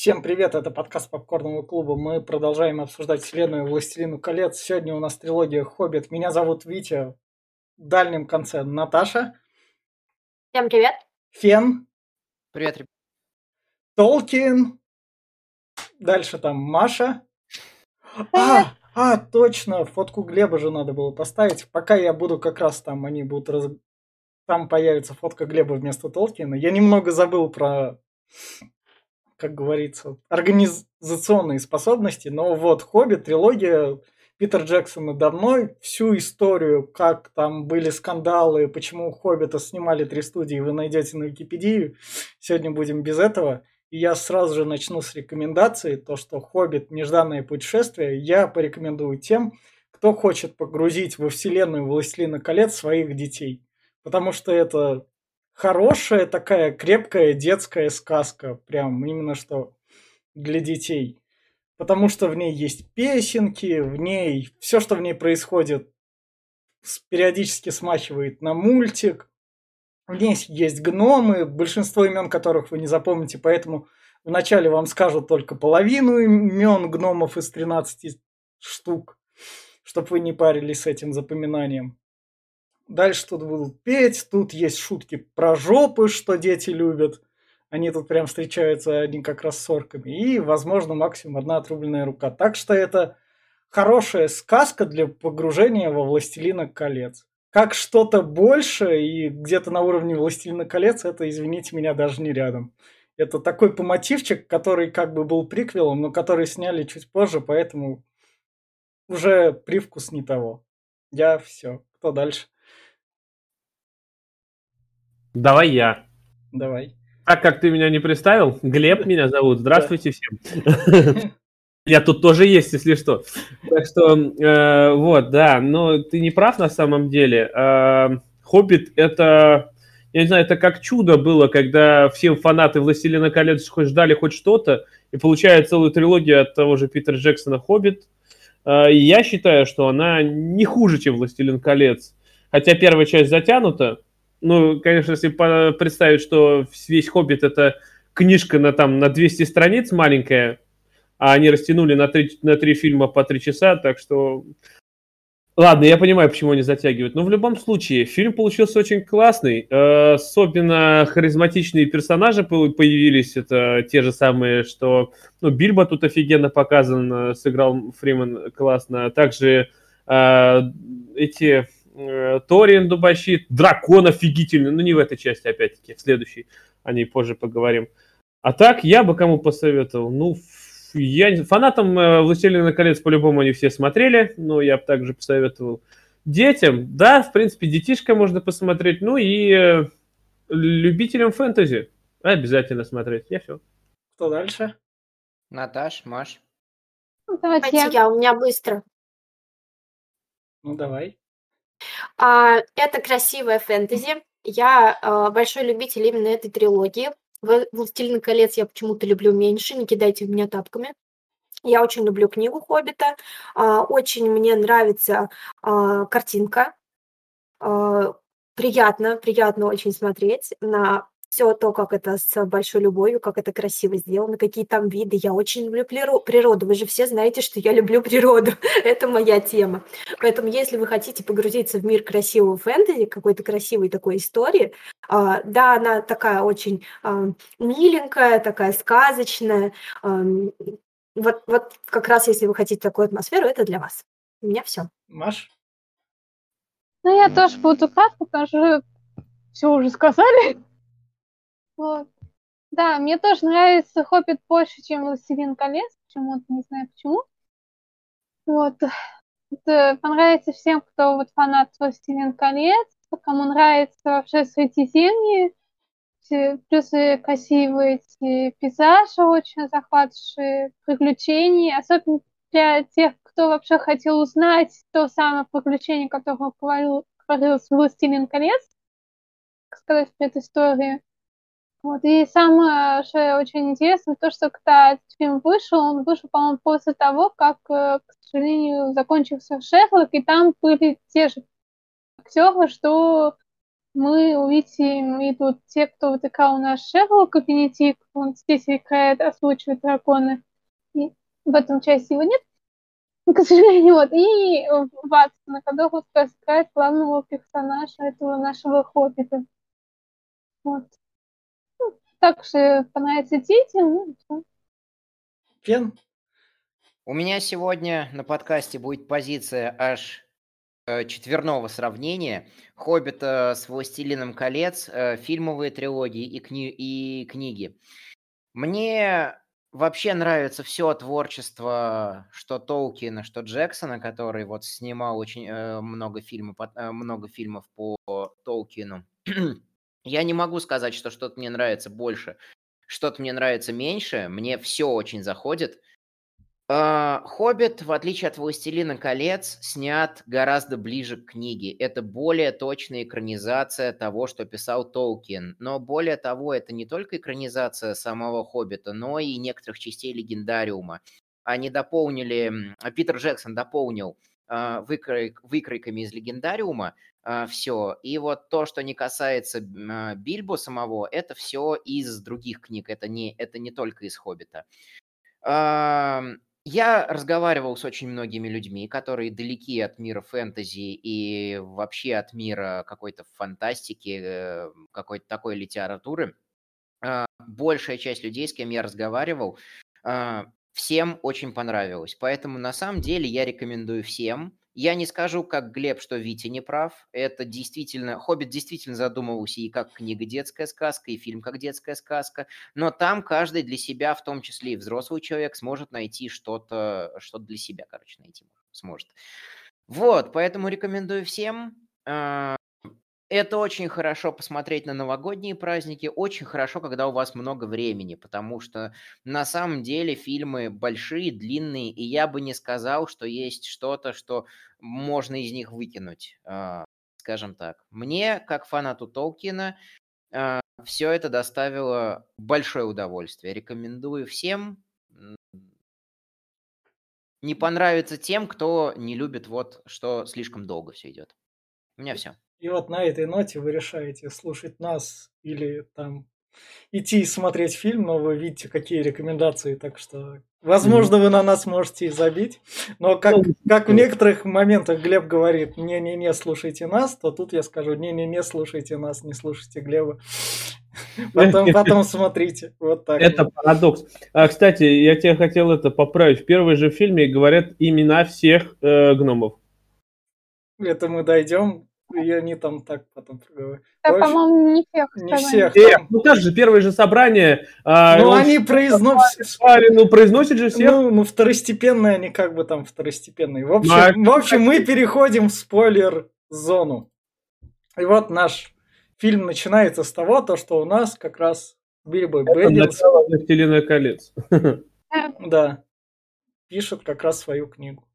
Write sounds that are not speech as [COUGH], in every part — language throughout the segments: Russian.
Всем привет, это подкаст Попкорного клуба. Мы продолжаем обсуждать вселенную «Властелину колец». Сегодня у нас трилогия «Хоббит». Меня зовут Витя, в дальнем конце Наташа. Всем привет. Фен. Привет, ребят. Толкин. Дальше там Маша. А, а, точно, фотку Глеба же надо было поставить. Пока я буду как раз там, они будут раз... Там появится фотка Глеба вместо Толкина. Я немного забыл про, как говорится, организационные способности. Но вот «Хоббит», трилогия Питер Джексон надо мной. Всю историю, как там были скандалы, почему «Хоббита» снимали три студии, вы найдете на Википедии. Сегодня будем без этого. И я сразу же начну с рекомендации. То, что «Хоббит. Нежданное путешествие» я порекомендую тем, кто хочет погрузить во вселенную «Властелина колец» своих детей. Потому что это хорошая такая крепкая детская сказка. Прям именно что для детей. Потому что в ней есть песенки, в ней все, что в ней происходит, периодически смахивает на мультик. В ней есть гномы, большинство имен которых вы не запомните, поэтому вначале вам скажут только половину имен гномов из 13 штук, чтобы вы не парились с этим запоминанием. Дальше тут будут петь, тут есть шутки про жопы, что дети любят. Они тут прям встречаются одни как раз с орками. И, возможно, максимум одна отрубленная рука. Так что это хорошая сказка для погружения во «Властелина колец» как что-то больше и где-то на уровне «Властелина колец» это, извините меня, даже не рядом. Это такой по мотивчик, который как бы был приквелом, но который сняли чуть позже, поэтому уже привкус не того. Я все. Кто дальше? Давай я. Давай. Так как ты меня не представил, Глеб [LAUGHS] меня зовут. Здравствуйте всем. Я тут тоже есть, если что. Так что, э, вот, да, но ты не прав на самом деле. Э, Хоббит это, я не знаю, это как чудо было, когда все фанаты Властелина колец хоть ждали хоть что-то, и получают целую трилогию от того же Питера Джексона Хоббит. Э, я считаю, что она не хуже, чем Властелин колец. Хотя первая часть затянута. Ну, конечно, если представить, что весь Хоббит это книжка на, там, на 200 страниц маленькая, а они растянули на три, на три фильма по три часа, так что... Ладно, я понимаю, почему они затягивают. Но в любом случае, фильм получился очень классный. Э, особенно харизматичные персонажи появились. Это те же самые, что... Ну, Бильбо тут офигенно показан, э, сыграл Фриман классно. Также э, эти... Э, Ториен Дубащит, Дракон офигительный. Ну, не в этой части, опять-таки, в следующей. О ней позже поговорим. А так, я бы кому посоветовал? Ну, я фанатам э, «Властелина колец» по-любому они все смотрели, но я бы также посоветовал детям. Да, в принципе, детишка можно посмотреть, ну и э, любителям фэнтези обязательно смотреть. Я все. Кто дальше? Наташ, Маш. Ну, давайте я. я, у меня быстро. Ну, давай. А, это красивая фэнтези. Я а, большой любитель именно этой трилогии. «Властелин колец» я почему-то люблю меньше, не кидайте в меня тапками. Я очень люблю книгу «Хоббита», а, очень мне нравится а, картинка. А, приятно, приятно очень смотреть на все то, как это с большой любовью, как это красиво сделано, какие там виды. Я очень люблю природу. Вы же все знаете, что я люблю [LAUGHS] природу. это моя тема. Поэтому, если вы хотите погрузиться в мир красивого фэнтези, какой-то красивой такой истории, а, да, она такая очень а, миленькая, такая сказочная. А, вот, вот как раз если вы хотите такую атмосферу, это для вас. У меня все. Маш? Ну, я тоже буду кратко, потому что все уже сказали. Вот. Да, мне тоже нравится Хоббит больше, чем Властелин колец. Почему-то не знаю почему. Вот. Это понравится всем, кто вот фанат Властелин колец, кому нравится вообще Средиземье, плюс красивые эти пейзажи, очень захватывающие приключения, особенно для тех, кто вообще хотел узнать то самое приключение, которое говорил, говорилось «Властелин колец», сказать, предысторию. Вот. И самое что очень интересно, то, что когда этот фильм вышел, он вышел, по-моему, после того, как, э, к сожалению, закончился Шерлок, и там были те же актеры, что мы увидим и тут те, кто вытыкал наш Шерлок, Бенедикт, он здесь играет, озвучивает дракона. И в этом части его нет, [LAUGHS] к сожалению, вот. И Ватсон, который играет главного персонажа этого нашего хоббита. Вот. Так что понравится детям, ну, всё. Фен? У меня сегодня на подкасте будет позиция аж э, четверного сравнения. «Хоббита» с «Властелином колец», э, фильмовые трилогии и, кни- и книги. Мне вообще нравится все творчество, что Толкина, что Джексона, который вот снимал очень э, много, фильмов, много фильмов по Толкину. Я не могу сказать, что что-то мне нравится больше, что-то мне нравится меньше. Мне все очень заходит. А, «Хоббит», в отличие от «Властелина колец», снят гораздо ближе к книге. Это более точная экранизация того, что писал Толкин. Но более того, это не только экранизация самого «Хоббита», но и некоторых частей «Легендариума». Они дополнили, Питер Джексон дополнил а, выкрой- выкройками из «Легендариума» все. И вот то, что не касается а, Бильбо самого, это все из других книг, это не, это не только из «Хоббита». Я разговаривал с очень многими людьми, которые далеки от мира фэнтези и вообще от мира какой-то фантастики, э, какой-то такой литературы. А, Большая часть людей, с кем я разговаривал, а, всем очень понравилось. Поэтому на самом деле я рекомендую всем. Я не скажу, как Глеб, что Витя не прав. Это действительно... «Хоббит» действительно задумывался и как книга детская сказка, и фильм как детская сказка. Но там каждый для себя, в том числе и взрослый человек, сможет найти что-то, что для себя, короче, найти сможет. Вот, поэтому рекомендую всем. А, Это очень хорошо посмотреть на новогодние праздники, очень хорошо, когда у вас много времени, потому что на самом деле фильмы большие, длинные, и я бы не сказал, что есть что-то, что можно из них выкинуть, а, скажем так. Мне, как фанату Толкина, все это доставило большое удовольствие. Рекомендую всем. Не понравится тем, кто не любит вот, что слишком долго все идет. У меня все. И вот на этой ноте вы решаете слушать нас или там идти и смотреть фильм, но вы видите, какие рекомендации, так что, возможно, вы на нас можете и забить. Но как, как в некоторых моментах Глеб говорит, не-не-не, слушайте нас, то тут я скажу, не-не-не, слушайте нас, не слушайте Глеба. [LAUGHS] Потом, потом смотрите. Вот так. Это парадокс. А, кстати, я тебе хотел это поправить. В первом же фильме говорят имена всех э, гномов. Это мы дойдем, и они там так потом проговорят. Да, общем, по-моему, не всех. Не всех. Э, там. ну как же, первое же собрание. а, Ну, он они произносят... ну произносит же всех. Ну, ну, второстепенные они как бы там второстепенные. В общем, Ну, а в общем мы переходим в спойлер-зону. И вот наш фильм начинается с того, то, что у нас как раз Бильбо Это Бэггинс, начало «Властелина колец». да, пишет как раз свою книгу.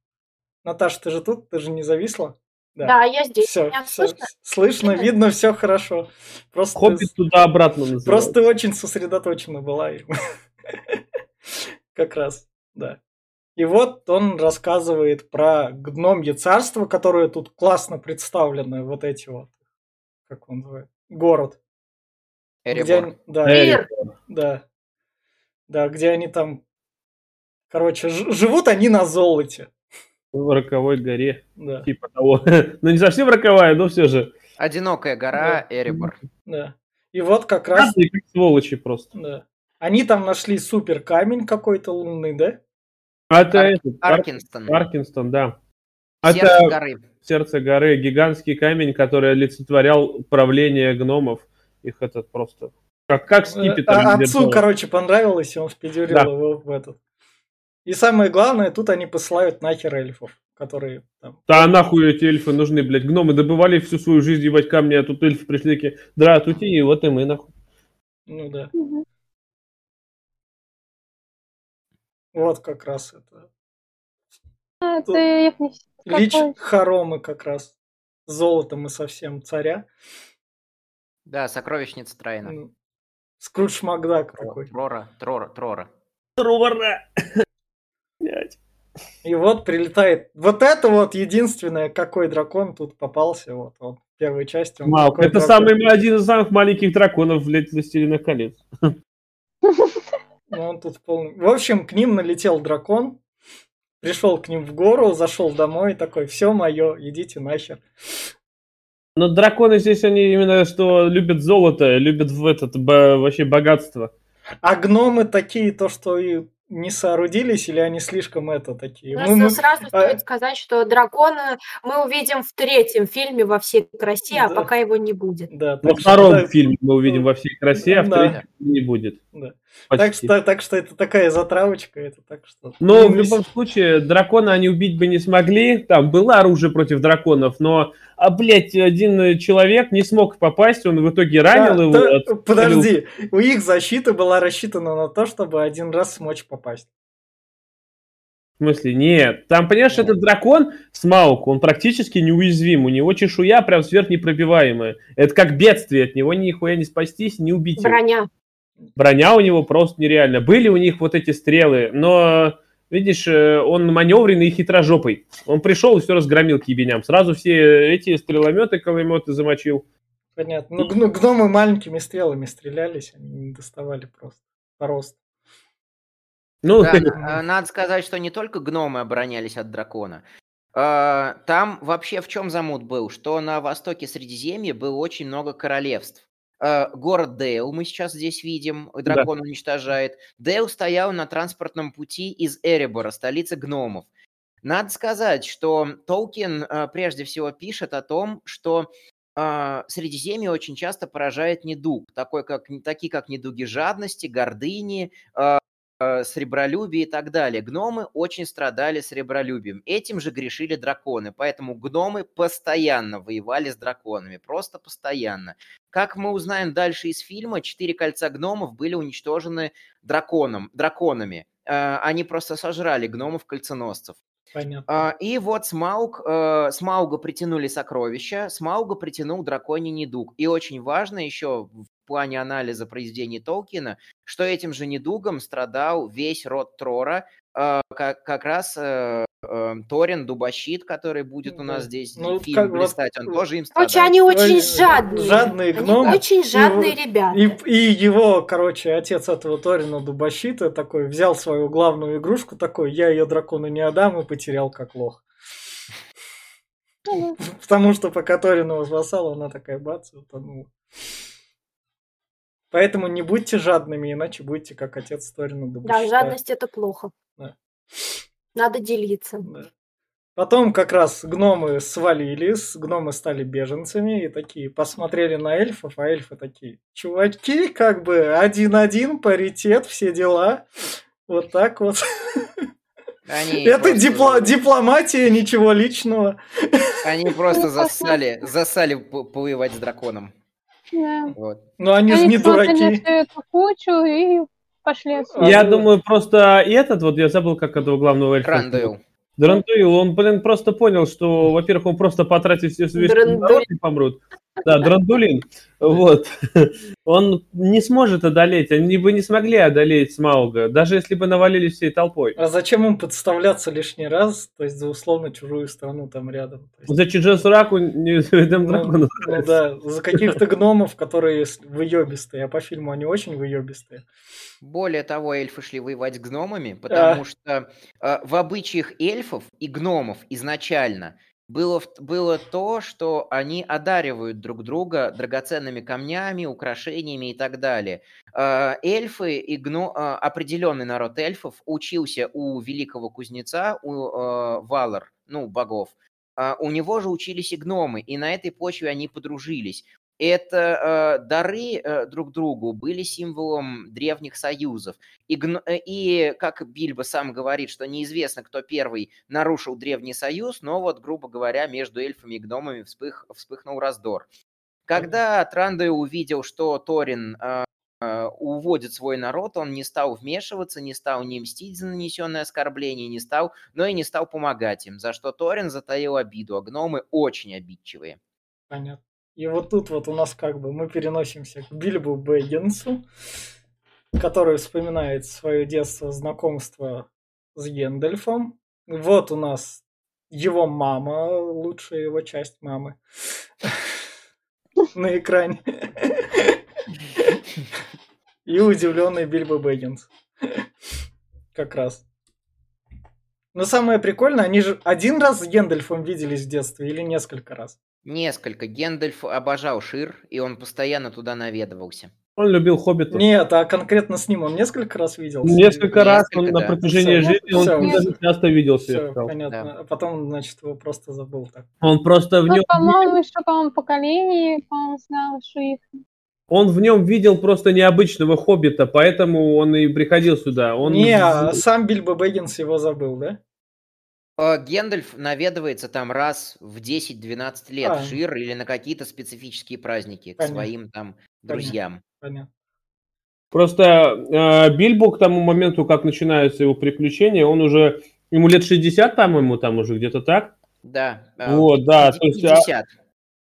Наташа, ты же тут? Ты же не зависла? Да. Да, я здесь. Все, Меня все, слышно? слышно, Видно? видно, все хорошо. Просто, Хоббит туда-обратно называется. просто ты очень сосредоточена была. [LAUGHS] Как раз, да. И вот он рассказывает про гномье царство, которое тут классно представлено, вот эти вот, как он называет, город. Где Эребор. они- да, да, да, где они там, короче, ж- живут они на золоте, В роковой горе. да, Типа того. [LAUGHS] ну не совсем роковая, но все же. Одинокая гора Эребор. да. И вот как раз, Разные как сволочи просто. да, они там нашли супер камень какой-то лунный, да? А это Ар- этот, Ар- Аркинстон. Аркинстон, да. Сердце Это горы. сердце горы, гигантский камень, который олицетворял правление гномов. Их этот просто... Как, как скипетр. А- Отцу, держал. короче, понравилось, и он впендюрил Да. его в этот. И самое главное, тут они посылают нахер эльфов, которые там... Да нахуй эти эльфы нужны, блядь. Гномы добывали всю свою жизнь ебать камни, а тут эльфы пришли такие, здравствуйте, и вот и мы нахуй. Ну да. Мгм. Вот как раз это. А, Тут Это их не. Лич хоромы как раз. Золотом и совсем царя. Да, сокровищница Трайна. Скрудж Макдак такой. Трора, Трора, Трора. Трора! И вот прилетает. Вот это вот единственное, какой дракон тут попался. Вот он первой части. Он такой Это дракон. самый один из самых маленьких драконов в «Властелинах колец». Ну, он тут полный... В общем, к ним налетел дракон, пришел к ним в гору, зашел домой и такой, все мое, идите нахер. Но драконы здесь, они именно что любят золото, любят в этот, бо- вообще богатство. А гномы такие, то, что и не соорудились, или они слишком это такие? Ну, Мы- мы- сразу а- стоит сказать, что дракона мы увидим в третьем фильме во всей красе, а Да. пока его не будет. Да, Во что, втором да, фильме мы увидим во всей красе, а в Да. третьем не будет. да. Почти. Так, что, так что это такая затравочка, это так что... Но в Ну, любом случае, дракона они убить бы не смогли. Там было оружие против драконов, но, а, блядь, один человек не смог попасть, он в итоге ранил Да, его. да, отстрелил. подожди, у их защита была рассчитана на то, чтобы один раз смочь попасть. В смысле, нет. Там, понимаешь, этот дракон, Смаук, он практически неуязвим. У него чешуя прям сверхнепробиваемая. Это как бедствие, от него нихуя не спастись, не убить его. Броня. Броня у него просто нереально. Были у них вот эти стрелы, но, видишь, э, он маневренный и хитрожопый. Он пришел и все разгромил к ебеням. Сразу все эти стрелометы, колометы замочил. Понятно. Ну, гно- гномы маленькими стрелами стрелялись, они не доставали просто по росту. Ну, Да, а, [LAUGHS] надо сказать, что не только гномы оборонялись от дракона. А, Там вообще в чем замут был? Что на востоке Средиземья было очень много королевств. А, Город Дейл мы сейчас здесь видим, дракон уничтожает. Дейл стоял на транспортном пути из Эребора, столицы гномов. Надо сказать, что Толкин а, прежде всего пишет о том, что Средиземье очень часто поражает недуг, такой как, такие как недуги жадности, гордыни, э, сребролюбие и так далее. Гномы очень страдали сребролюбием. Этим же грешили драконы. Поэтому гномы постоянно воевали с драконами. Просто постоянно. Как мы узнаем дальше из фильма, четыре кольца гномов были уничтожены драконом, драконами. Э, Они просто сожрали гномов-кольценосцев. Понятно. А, И вот Смауг, э, Смауга притянули сокровища, Смауга притянул драконий недуг. И очень важно еще в плане анализа произведений Толкина, что этим же недугом страдал весь род Трора, э, как, как раз э, э, Торин, Дубощит, который будет у нас здесь Ну, в фильме как вот, блистать, он э, тоже им Короче, страдает. они очень Ой, жадные. жадные Они гномы. очень жадные И- ребята. И, и его, короче, отец этого Торина Дубощита такой взял свою главную игрушку такой, я ее дракону не отдам и потерял как лох. Ну, Потому что пока Торин его спасал, она такая бац, утонула. Поэтому не будьте жадными, иначе будете как отец Торина Да, Дубощита. жадность это плохо. Да. Надо делиться. Да. Потом как раз гномы свалились, гномы стали беженцами и такие посмотрели на эльфов, а эльфы такие, чуваки, как бы один-один, паритет, все дела. Вот так вот. Они [LAUGHS] Это просто- дипло- дипломатия, ничего личного. Они просто Ну, засали, засали п- повоевать с драконом. Да. Вот. Но они же Они не смотрели дураки. эту кучу и пошли отсюда. Я А, думаю, просто этот, вот я забыл, как этого главного эльфа. Рандейл. Драндуил, он, блин, просто понял, что, во-первых, он просто потратит все народ и помрут. Да, Драндулин. Вот. Он не сможет одолеть, они бы не смогли одолеть Смауга, даже если бы навалились всей толпой. А зачем им подставляться лишний раз, то есть за условно чужую страну там рядом? Есть, За Чиджесураку не [LAUGHS] этим ну, ну да, за каких-то гномов, которые выебистые, а по фильму они очень выебистые. Более того, эльфы шли воевать с гномами, потому что э, в обычаях эльфов и гномов изначально было, было то, что они одаривают друг друга драгоценными камнями, украшениями и так далее. Э, эльфы и гно... э, определенный народ эльфов учился у великого кузнеца, у э, Валар, ну, богов. А у него же учились и гномы, и на этой почве они подружились. Это э, дары э, друг другу были символом древних союзов. И, э, и как Бильбо сам говорит, что неизвестно, кто первый нарушил древний союз, но вот, грубо говоря, между эльфами и гномами вспых, вспыхнул раздор. Когда Трандой увидел, что Торин э, э, уводит свой народ, он не стал вмешиваться, не стал не мстить за нанесенное оскорбление, не стал, но и не стал помогать им, за что Торин затаил обиду, а гномы очень обидчивые. Понятно. И вот тут вот у нас как бы мы переносимся к Бильбу Бэггинсу, который вспоминает свое детство, знакомство с Гендальфом. Вот у нас его мама, лучшая его часть мамы. [LAUGHS] на экране. [LAUGHS] И удивленный Бильбо Бэггинс. Как раз. Но самое прикольное, они же один раз с Гендальфом виделись в детстве или несколько раз? Несколько. Гендальф обожал Шир, и он постоянно туда наведывался. Он любил Хоббита. Нет, а конкретно с ним он несколько раз виделся? Несколько раз он Несколько, на да. протяжении Всё, жизни, он всё. даже часто виделся. Все, понятно. Да. А потом, значит, его просто забыл так. Он просто в Ну, нем, по-моему, еще, по-моему, поколение, по-моему, знал, что их. он в нем видел просто необычного Хоббита, поэтому он и приходил сюда. Он Не, а сам Бильбо Бэггинс его забыл, да? Э, Гендальф наведывается там раз в 10-12 лет А. в Шир или на какие-то специфические праздники к Понятно. своим там друзьям. Понятно. Просто э, Бильбо к тому моменту, как начинаются его приключения, он уже ему лет 60, по-моему, там уже где-то так. Да. э, Вот, да, то есть, а- 50.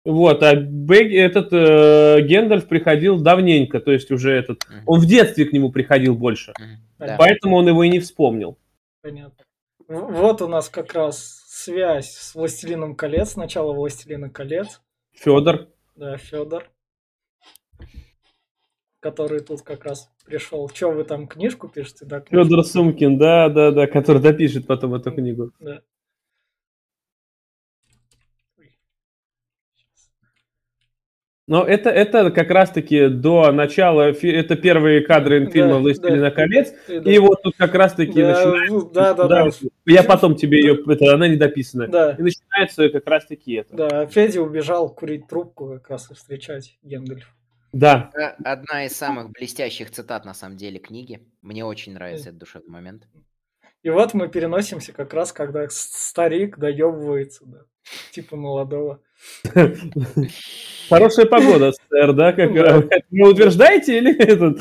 Вот, а Бэг, этот э, Гендальф приходил давненько, то есть уже этот, Мгм. он в детстве к нему приходил больше, Мгм. Понятно. Да. поэтому он его и не вспомнил. Понятно. В- Вот у нас как раз связь с Властелином колец, начало Властелина колец. Федор. Да, Федор. Который тут как раз пришел. Че, вы там книжку пишете, да? книжку? Федор Сумкин, да, да, да, который допишет потом эту книгу. Да. Но это, это как раз-таки до начала, это первые кадры Да, фильма да. «Властелина колец», И да. и вот тут как раз-таки Да, начинается... ну, да, да, да. Я потом тебе ее, это, она не дописана. Да, И начинается как раз-таки это. да, Федя убежал курить трубку как раз и встречать Гендальф. Да. Э, Одна из самых блестящих цитат, на самом деле, книги. Мне очень нравится этот душевный момент. И вот мы переносимся как раз, когда старик доебывается, да, типа молодого. Хорошая погода, сэр, да? Как. Вы утверждаете или этот?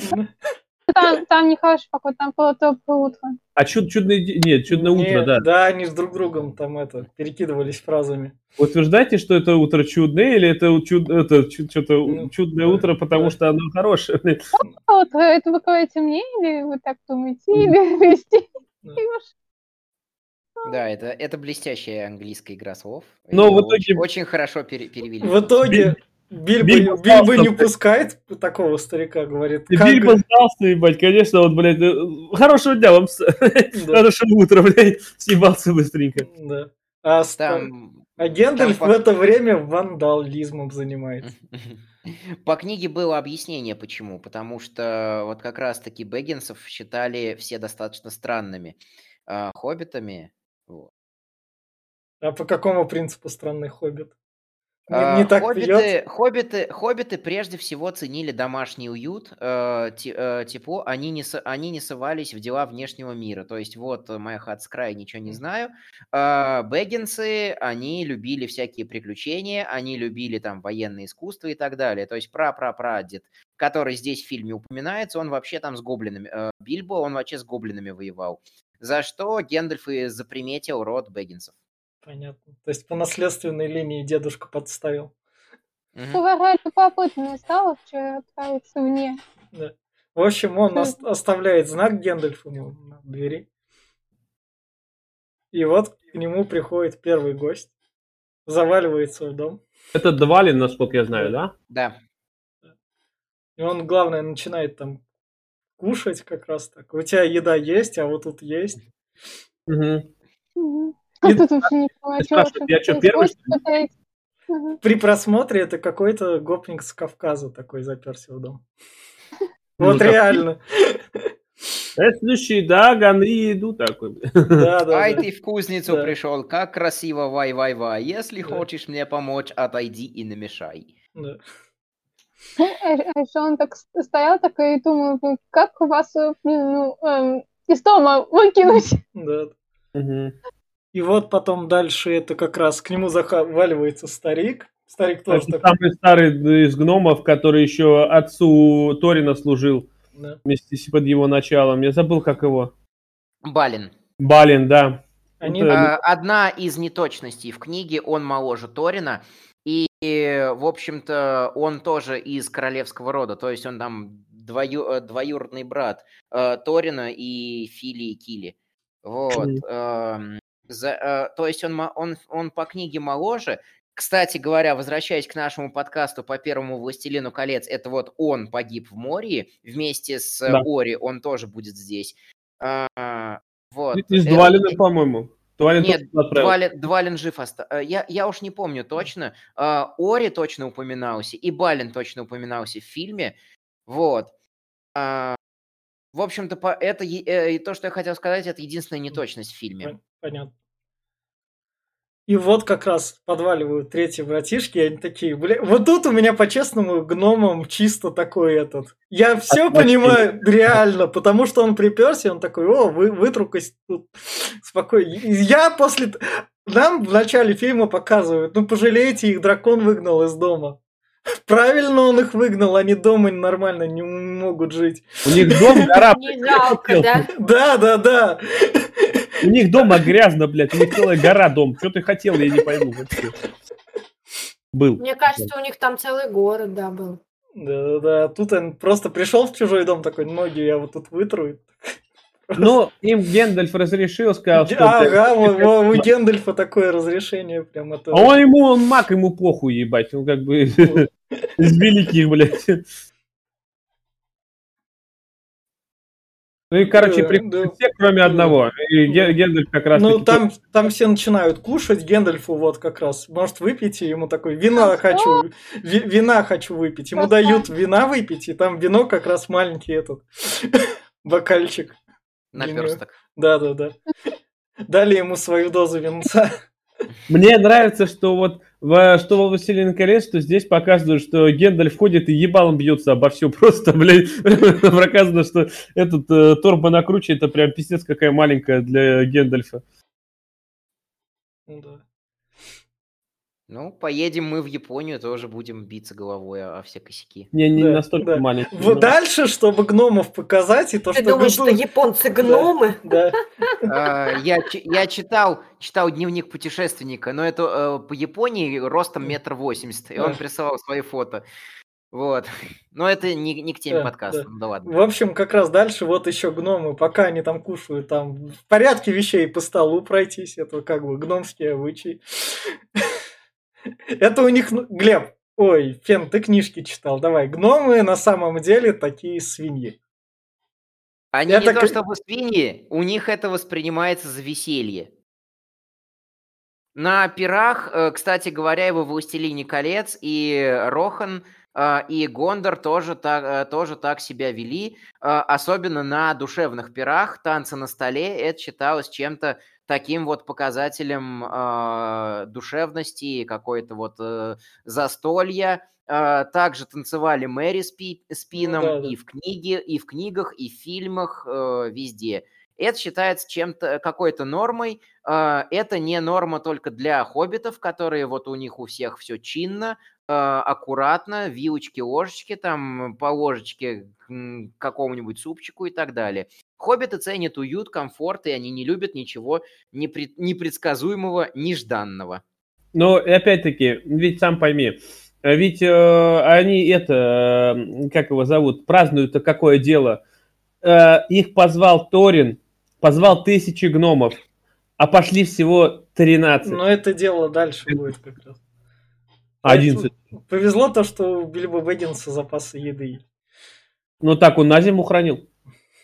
Там, там не хороший погода, там было теплое утро. А чуд, чудное... Нет, чудное утро, да. Да, они с друг другом там это, перекидывались фразами. Вы утверждаете, что это утро чудное, или это, чуд... это что-то Ну, чудное да, утро, потому да. что оно хорошее? Вот это вы говорите мне, или вы так думаете, или [LAUGHS] вести? Да. Это, это блестящая английская игра слов. Но в итоге- Очень, очень хорошо пере- перевели. В итоге Бильбо, Бильбо Бильбо не пускает такого старика, говорит. И «Как- Бильбо сдался, ебать, конечно, вот, блядь, э, хорошего дня вам. [LAUGHS] Да. Хорошего утра, блядь, съебался быстренько. Да. А, Там а Гендальф там в это время вандализмом занимается. [LAUGHS] По книге было объяснение, почему. Потому что вот как раз-таки Бэггинсов считали все достаточно странными а, хоббитами. Вот. А по какому принципу странный хоббит? Не, А, не так хоббиты, хоббиты, хоббиты прежде всего ценили домашний уют, э, э, тепло. Они не, они не совались в дела внешнего мира. То есть вот э, моя хат с края, ничего не знаю. А, Бэггинсы, они любили всякие приключения, они любили там военное искусство и так далее. То есть пра-пра-прадед, который здесь в фильме упоминается, он вообще там с гоблинами. э, Бильбо, он вообще с гоблинами воевал. За что Гендальф и заприметил род Бэггинсов. Понятно. То есть по наследственной линии дедушка подставил. Мгм. Говоря любопытно стало вчера отправиться вне. Да. В общем, он Хм. ос- оставляет знак Гендальфу на двери. И вот к нему приходит первый гость. Заваливается в дом. Это Двалин, насколько я знаю, да? Да. И он, главное, начинает там кушать как раз так. У тебя еда есть, а вот тут есть. Мгм. И- А тут вообще не понимаю, что я первый, что. Мгм. При просмотре это какой-то гопник с Кавказа такой заперся в дом. Ну, Вот реально. Э, Следующий, да, ганы иду такой. Да, да, Ай, да. ты в кузницу Да. пришел, как красиво, вай-вай-вай. Если Да. хочешь мне помочь, отойди и намешай. Да. А а еще он так стоял такой и думал, ну, как вас э, ну, эм, из дома выкинуть? Да. Мгм. И вот потом дальше это как раз к нему заваливается старик. Старик тоже Это такой. самый старый из гномов, который еще отцу Торина служил да. вместе с под его началом. Я забыл, как его. Балин. Балин, да. Они Это- А, Одна из неточностей в книге, он моложе Торина, и, в общем-то, он тоже из королевского рода, то есть он там двою- э, двоюродный брат э, Торина и Фили и Кили. Вот. Мгм. За- э, то есть он, он, он по книге моложе, Кстати говоря, возвращаясь к нашему подкасту по первому «Властелину колец», это вот он погиб в море, вместе с Да. Ори он тоже будет здесь. А, вот. И с Это- Двалиным, по-моему. Двалин Нет. Двалин, Двалин жив остался. Я, я уж не помню точно. А, Ори точно упоминался, и Балин точно упоминался в фильме. Вот. А, в общем-то, это э, и то, что я хотел сказать, это единственная неточность в фильме. Пон- Понятно. И вот как раз подваливают третьи братишки, и они такие, бля, вот тут у меня по-честному гномом чисто такой этот. Я все Отмочили. понимаю, реально, потому что он приперся, он такой, о, вы, вытрукась тут спокойно. Я после... Нам в начале фильма показывают, ну пожалейте их, дракон выгнал из дома. Правильно он их выгнал, они дома нормально не могут жить. У них дом гора, Не жалко, да? Да, да, да. у них дома грязно, блядь, у них целая гора дом. Что ты хотел, я не пойму вообще. Был. Мне кажется, у них там целый город, да, был. Да, да, да. Тут он просто пришел в чужой дом, такой, ноги я вот тут вытру. Ну, им Гендальф разрешил, сказал, что... Ага, вот, вот у Гендальфа такое разрешение, прям это... А он ему, он маг, ему похуй, ебать. Он как бы из великих, блядь. Ну и, короче, Да, да. все, кроме одного. И Ге- Гендальф как раз... Ну, там, там все начинают кушать, Гендальфу вот как раз. Может, выпейте? Ему такой, вина А хочу, ви- вина хочу выпить. Ему дают вина выпить, и там вино как раз маленький этот, [LAUGHS] бокальчик. Наперсток. Да-да-да. Дали ему свою дозу винца. Мне нравится, что вот во, что во «Властелин колец», что здесь показывают, что Гендальф ходит и ебалом бьется обо все. Просто, [LAUGHS] блядь, проказано, что этот э, торба на круче, это прям пиздец какая маленькая для Гендальфа. Ну да. Ну, поедем мы в Японию, тоже будем биться головой о, все косяки. Не, не Да, настолько да. маленький. Вот но- дальше, чтобы гномов показать, и то, Ты что... думаешь, что японцы гномы? Да. А, Я, чи- я читал, читал дневник путешественника, но это э, по Японии ростом метр восемьдесят, и он присылал свои фото. Вот. [LAUGHS] Но это не, не к теме Да, подкаста, да. ну да ладно. В общем, как раз дальше вот еще гномы, пока они там кушают, там в порядке вещей по столу пройтись, это как бы гномские обычаи. [LAUGHS] Это у них, ну, Глеб, ой, Фен, ты книжки читал, давай, гномы на самом деле такие свиньи. Они Я не то чтобы свиньи, у них это воспринимается за веселье. На пирах, э, кстати говоря, во «Властелине колец» и Рохан, э, и Гондор тоже так, э, тоже так себя вели. Особенно на душевных пирах, танцы на столе, это считалось чем-то таким вот показателем э, душевности, какой-то вот э, застолья. Э, Также танцевали Мэри с Пи- с Пином да, да. и в книге, и в книгах, и в фильмах, э, везде. Это считается чем-то какой-то нормой. Э, Это не норма только для хоббитов, которые вот у них у всех все чинно, аккуратно, вилочки, ложечки, там по ложечке к какому-нибудь супчику и так далее. Хоббиты ценят уют, комфорт, и они не любят ничего непред- непредсказуемого, нежданного. Но и опять-таки, ведь сам пойми, э, ведь э, они это, как его зовут, празднуют-то какое дело? Э, их позвал Торин, позвал тысячи гномов, а пошли всего 13. Но это дело дальше будет как раз. 11. Повезло то, что у Бильбо Бэггинса запасы еды. Ну так он на зиму хранил.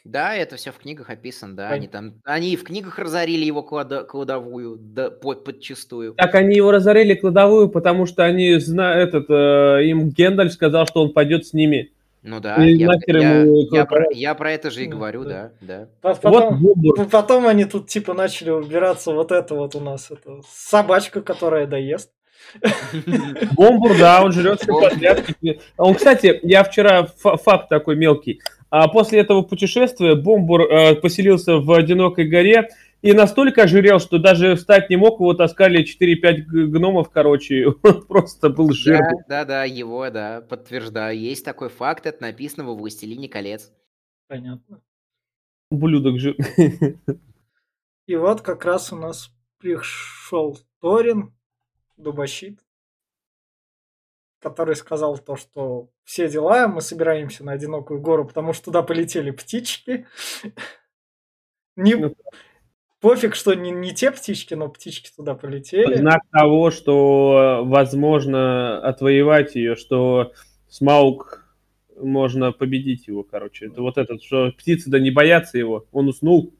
Да, это все в книгах описано, да. Они там, они и в книгах разорили его клада- кладовую, да, под, подчистую. Так они его разорили кладовую, потому что они зна- этот, э, им Гендальф сказал, что он пойдет с ними. Ну да, И я, я- ему я про, я про это же и Да, говорю, да. да, да. По- Вот Потом, Бобур. потом они тут типа начали убираться вот это вот у нас. Это собачка, которая доест. [LAUGHS] Бомбур, да, он жрет все подряд. Он, кстати, я вчера фа- факт такой мелкий. А после этого путешествия Бомбур э, поселился в одинокой горе и настолько ожирел, что даже встать не мог, его таскали 4-5 г- гномов, короче, он [LAUGHS] просто был Да, жирный. да, да, его, да, подтверждаю. Есть такой факт, это написано во «Властелине колец». Понятно. Ублюдок жир. [LAUGHS] И вот как раз у нас пришел Торин, дубощит, который сказал то, что все дела, мы собираемся на одинокую гору, потому что туда полетели птички. Не... Ну. пофиг, что не, не те птички, но птички туда полетели. Знак того, что возможно отвоевать ее, что Смаук можно победить его, короче. Это вот этот, что птицы да не боятся его. Он уснул.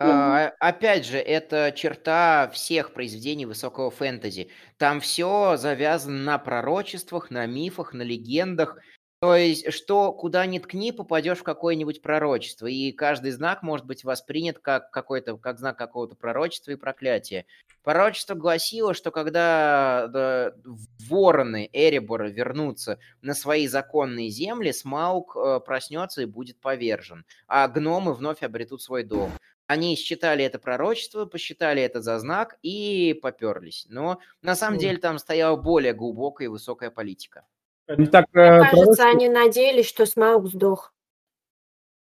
А, опять же, это черта всех произведений высокого фэнтези. Там все завязано на пророчествах, на мифах, на легендах. То есть, что куда ни ткни, попадешь в какое-нибудь пророчество, и каждый знак может быть воспринят как какой-то, как знак какого-то пророчества и проклятия. Пророчество гласило, что когда да, вороны Эребора вернутся на свои законные земли, Смаук э, проснется и будет повержен, а гномы вновь обретут свой дом. Они считали это пророчество, посчитали это за знак и поперлись. Но на самом деле там стояла более глубокая и высокая политика. Ну, так, Мне э, кажется, пророчество, они надеялись, что Смаук сдох.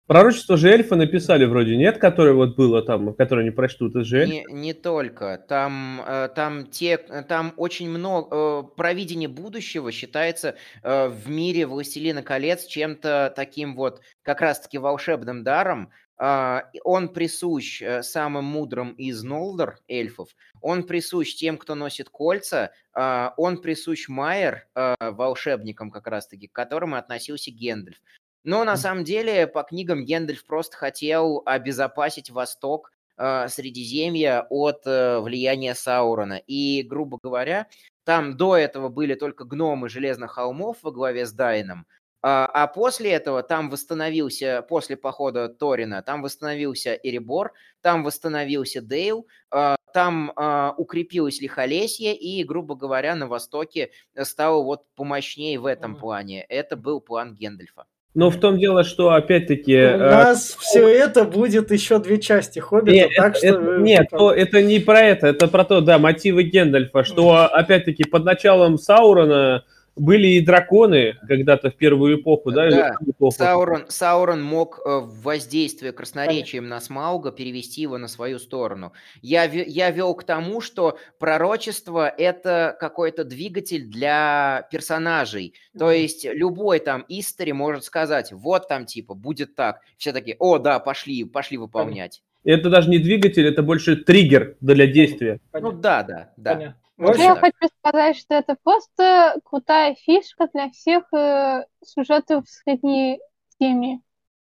пророчество же эльфы написали вроде, нет? Которое вот было там, которое не прочтут, это же эльфы. Не, не только. Там, э, там, те, там очень много... э, Провидение будущего считается э, в мире «Властелина колец» чем-то таким вот как раз-таки волшебным даром. А, Он присущ э, самым мудрым из Нолдор эльфов. Он присущ тем, кто носит кольца. а, Он присущ Майер, э, волшебникам как раз-таки, к которым относился Гендальф. Но на самом деле по книгам Гендальф просто хотел обезопасить Восток э, Средиземья от влияния Саурона. И, грубо говоря, там до этого были только гномы Железных холмов во главе с Дайном, а, а после этого там восстановился, после похода Торина, там восстановился Эребор, там восстановился Дейл, а, там а, укрепилось Лихолесье, и, грубо говоря, на Востоке стало вот помощнее в этом плане. Это был план Гендальфа. Но в том дело, что опять-таки... У э, нас все это будет еще две части Хоббита, Не, так что... это- вы- нет, то- это не про это, это про то, да, мотивы Гендальфа, что, опять-таки, под началом Саурона были и драконы когда-то в первую эпоху, да? Да, эпоху. Саурон, Саурон мог э, воздействие красноречием на Смауга перевести его на свою сторону. Я, я вел к тому, что пророчество – это какой-то двигатель для персонажей. То есть любой там истори может сказать, вот там типа будет так. Все такие, о, да, пошли, пошли выполнять. Это даже не двигатель, это больше триггер для действия. Ну да, да, да. понятно. Ну, Я общем, так. хочу сказать, что это просто крутая фишка для всех э, сюжетов среднеземья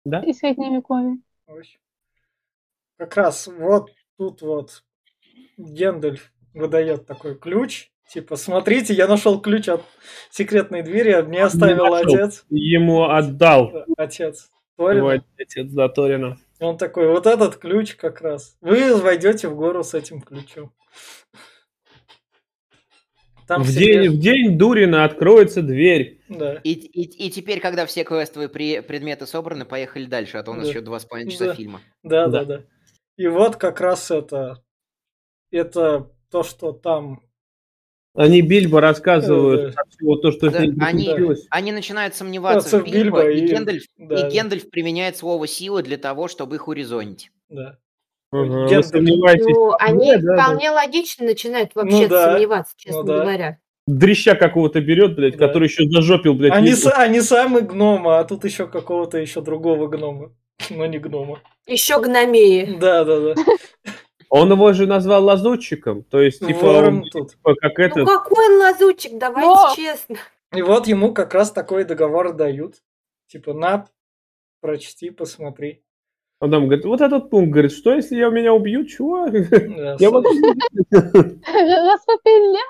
Да? и средневековья. как раз вот тут вот Гендальф выдает такой ключ, типа, смотрите, я нашел ключ от секретной двери, а мне оставил нашел. отец. Ему отдал Отец. его Торина. отец, да, Торина. И Он такой, вот этот ключ как раз. Вы войдете в гору с этим ключом. Там в, день, в день Дурина откроется дверь. Да. И, и, и теперь, когда все квестовые при- предметы собраны, поехали дальше, а то у нас Да. еще два с половиной часа Да. фильма. Да, Да. да, да. И вот как раз это, это то, что там. Они Бильбо рассказывают Да, всего то, что Да, они-. Они начинают сомневаться Сомневаться в Бильбо, и, и- Гендальф, да, и Гендальф применяет слово «сила» для того, чтобы их урезонить. Да. Гендальф. Вы сомневаетесь? Ну, они Да, да, да. вполне логично начинают вообще да, сомневаться, честно ну да. говоря. Дрища какого-то берет, блядь, Да. который еще зажопил, блядь. Они, с- они сами гнома, а тут еще какого-то еще другого гнома. [LAUGHS] Но не гнома. Еще гномеи. Да, да, да. Он его же назвал лазутчиком, то есть, типа, он, тут. типа, как Ну этот... какой он лазутчик, давайте Но- честно. И вот ему как раз такой договор дают. Типа, на, прочти, посмотри. Он там говорит, вот этот пункт, говорит, что если я меня убьют, чувак? Да, Я могу... Распопилят.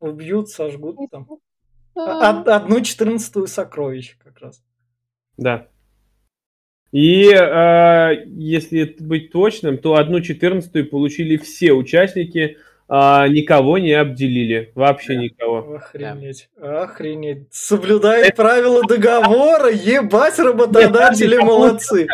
Убьют, сожгут там. А, Од- Одну четырнадцатую сокровищ как раз. Да. И э, если быть точным, то одну четырнадцатую получили все участники, а никого не обделили. Вообще Да. никого. Охренеть. Охренеть. Соблюдает правила договора. Ебать, работодатели молодцы.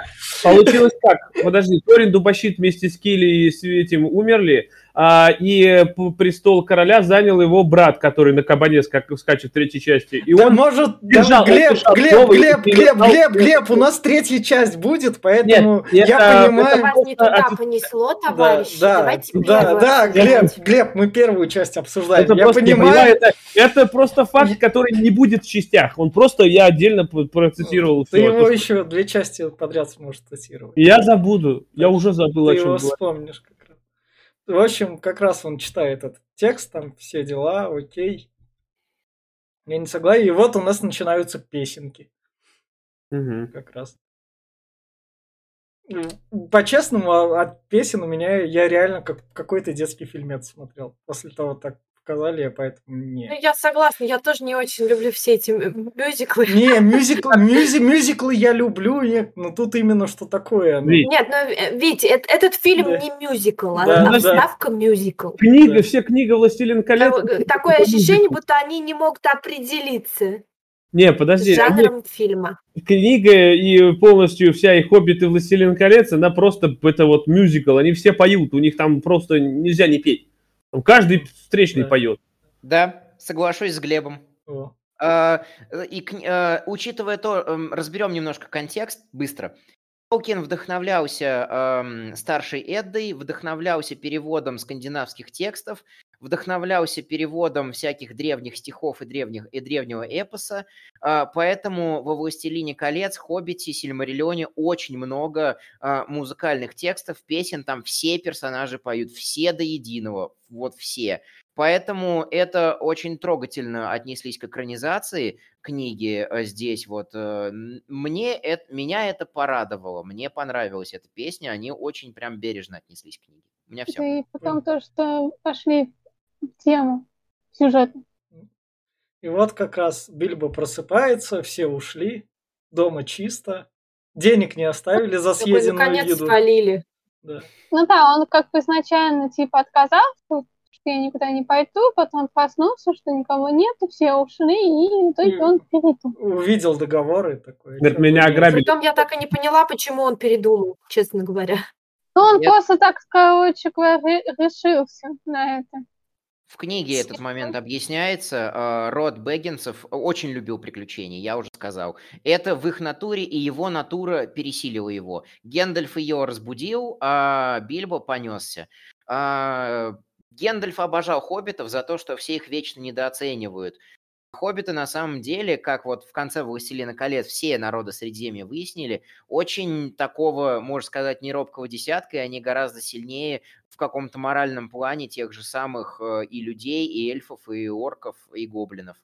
Получилось как? Подожди, Торин Дубощит вместе с Килли и с этим умерли, и п- престол короля занял его брат, который на кабане ска- скачет в третьей части. И да он может, да, бежал, он Глеб, бежал Глеб, новый, Глеб, и Глеб, Глеб. Глеб, у нас третья часть будет, поэтому Нет, я это- понимаю... Вас не туда от- понесло, Да, товарищи. да, Давайте да, да, Глеб. Глеб, мы первую часть обсуждаем. Это я просто, понимаю, понимаю, это, это просто факт, который не будет в частях. Он просто, я отдельно процитировал ты всё. его То, еще две части подряд сможешь цитировать. Я забуду. Я уже забыл, о Ты чем его говорил. вспомнишь. В общем, как раз он читает этот текст, там все дела, окей. Я не согласен. И вот у нас начинаются песенки Мгм. как раз. По-честному, а- от песен у меня я реально как какой-то детский фильмец смотрел. После того так показали, я поэтому Ну, не. я согласна, я тоже не очень люблю все эти мюзиклы. Не, [LAUGHS] мюзикл, мюзи, мюзиклы я люблю, нет, но тут именно что такое. Вить, Нет, ну, э, Вить, эт- этот фильм Да. не мюзикл, а Да, да. обставка мюзикл. Книга, Да. все книга «Властелин колец». Такое такое ощущение, будто они не могут определиться Не, с подожди, они- жанром фильма. книга и полностью вся и «Хоббит» и «Властелин колец», она просто, это вот мюзикл, они все поют, у них там просто нельзя не петь. Там каждый встречный Да. поет. Да, соглашусь с Глебом. О. А, э, И э, учитывая то, эм, разберем немножко контекст быстро. Толкин вдохновлялся эм, старшей Эддой, вдохновлялся переводом скандинавских текстов, вдохновлялся переводом всяких древних стихов и, древних, и древнего эпоса, а, поэтому во «Властелине колец», «Хоббите», «Сильмариллионе» очень много а, музыкальных текстов, песен, там все персонажи поют, все до единого, вот все. Поэтому это очень трогательно отнеслись к экранизации книги э, здесь. Вот э, мне это, меня это порадовало, мне понравилась эта песня, они очень прям бережно отнеслись к книге. У меня все. И потом то, что пошли тему сюжетную. И вот как раз Бильбо просыпается, все ушли, дома чисто, денег не оставили за съеденную наконец, еду. свалили. Да. Ну да, он как бы изначально типа отказался, что я никуда не пойду, потом проснулся, что никого нету, все ушли, и в итоге он передумал. Увидел договоры такой. Говорит, «Чё меня вы ограбили. Притом я так и не поняла, почему он передумал, честно говоря. Ну, он Нет. просто так, короче говоря, решился на это. В книге этот момент объясняется. э, Род Бэггинсов очень любил приключения, я уже сказал. Это в их натуре, и его натура пересилила его. Гендальф ее разбудил, а Бильбо понесся. А, Гендальф обожал хоббитов за то, что все их вечно недооценивают. Хоббиты на самом деле, как вот в конце «Властелина колец» все народы Средиземья выяснили, очень такого, можно сказать, неробкого десятка, и они гораздо сильнее в каком-то моральном плане тех же самых э, и людей, и эльфов, и орков, и гоблинов.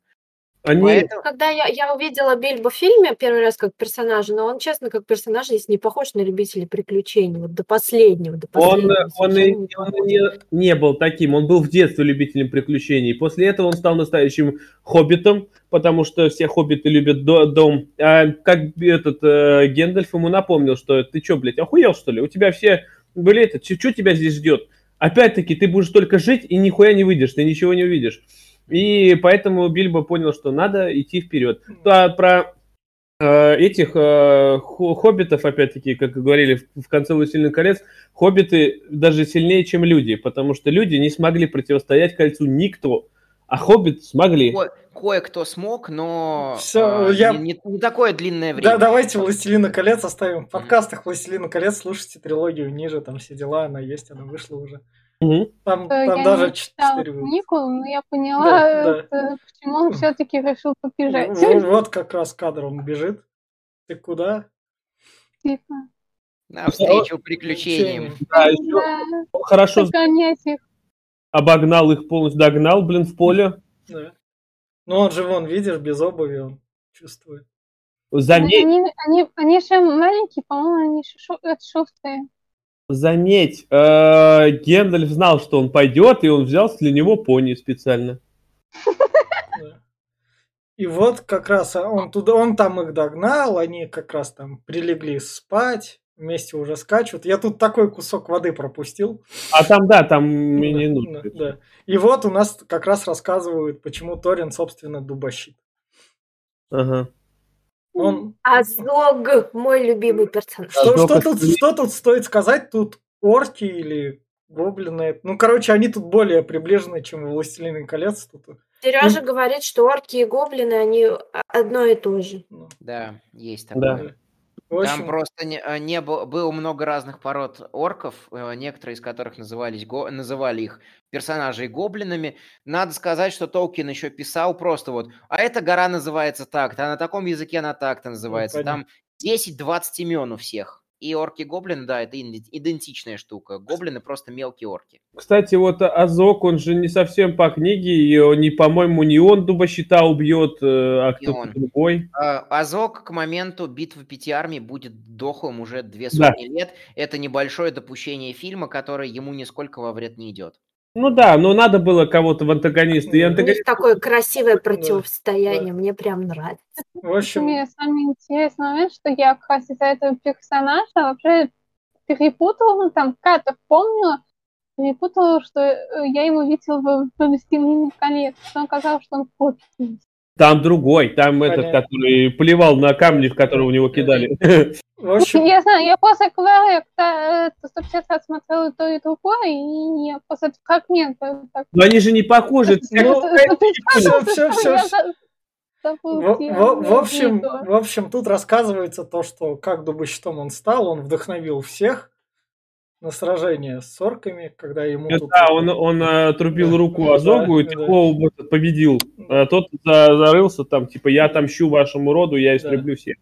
Они, Поэтому- Когда я, я увидела Бильбо в фильме первый раз как персонажа, но он, честно, как персонаж здесь не похож на любителей приключений. Вот до последнего, до он, последнего. он, и- совершенно не он не, не был таким, он был в детстве любителем приключений. После этого он стал настоящим хоббитом, потому что все хоббиты любят до- дом. А как этот э, Гендальф ему напомнил, что ты что, блядь, охуел, что ли? У тебя все были это, что тебя здесь ждет? Опять-таки, ты будешь только жить и нихуя не выйдешь, ты ничего не увидишь. И поэтому Бильбо понял, что надо идти вперед. А про э, этих э, хо- хоббитов, опять-таки, как говорили в, конце «Властелина колец», хоббиты даже сильнее, чем люди, потому что люди не смогли противостоять кольцу никто, а хоббит смогли. Ко- Кое-кто смог, но Всё, э, я- не, не- такое длинное Да, время. давайте «Властелина колец» оставим. В подкастах «Властелина колец» слушайте трилогию ниже, там все дела, она есть, она вышла уже. Там, Э, там Я даже не читала книгу, но я поняла, Да, да. это, почему он все-таки решил побежать. В- Вот как раз кадр он бежит. Ты куда? Типа, Навстречу приключениям. Да, еще да, хорошо их. обогнал их полностью, догнал, блин, в поле. Да. Ну он же вон, видишь, без обуви он чувствует. Заметь, Они, они, они еще маленькие, по-моему, они еще шу- э, шустрые. Заметь, э, Гендальф знал, что он пойдет, и он взял для него пони специально. И вот как раз он туда, он там их догнал, они как раз там прилегли спать, вместе уже скачут. Я тут такой кусок воды пропустил. А там, да, там [LAUGHS] и не Да, нужно. да, да. И вот у нас как раз рассказывают, почему Торин, собственно, дубощит. Ага. Он... Азог, мой любимый персонаж. Что, Азог что тут, что тут стоит сказать? Тут орки или гоблины. Ну, короче, они тут более приближены, чем «Властелины колец». Тут, Сережа говорит, что орки и гоблины, они одно и то же. ну, Да, есть Да. В Там общем, просто не, э, не было, было много разных пород орков, э, некоторые из которых назывались, го- называли их персонажей гоблинами. Надо сказать, что Толкин еще писал просто вот, а эта гора называется так-то, а на таком языке она так-то называется. понятно. Там 10-20 имен у всех. И орки-гоблины, да, это идентичная штука. Гоблины просто мелкие орки. Кстати, вот Азок, он же не совсем по книге, и не, по-моему, не он дубощита убьет, э, а кто-то другой. А, Азок к моменту битвы пяти армий будет дохлым уже две Да. сотни лет. Это небольшое допущение фильма, которое ему нисколько во вред не идет. Ну да, но надо было кого-то в антагониста. И антагонист... них такое красивое Да, противостояние, мне прям нравится. в общем, Мне самый интересный момент, что я как раз из-за этого персонажа вообще перепутала, ну там как-то помню, перепутала, что э, я его видела в «Властелине колец», потом оказалось, что он в «Хоббите». Там другой, там этот, Понятно. который плевал на камни, в которые у него кидали. в общем, Я знаю, я после говорю, 150 раз смотрела и то, и другое, и я после этого фрагмента так... Но они же не похожи. Всё. за- забыла, В, в- в общем, в общем, тут рассказывается то, что как дубощитом он стал, он вдохновил всех на сражение с орками, когда ему тут... Да, он, он э, отрубил Да, руку да, Азогу и да. его вот победил. А тот за- зарылся там, типа, я отомщу вашему роду, я истреблю всех.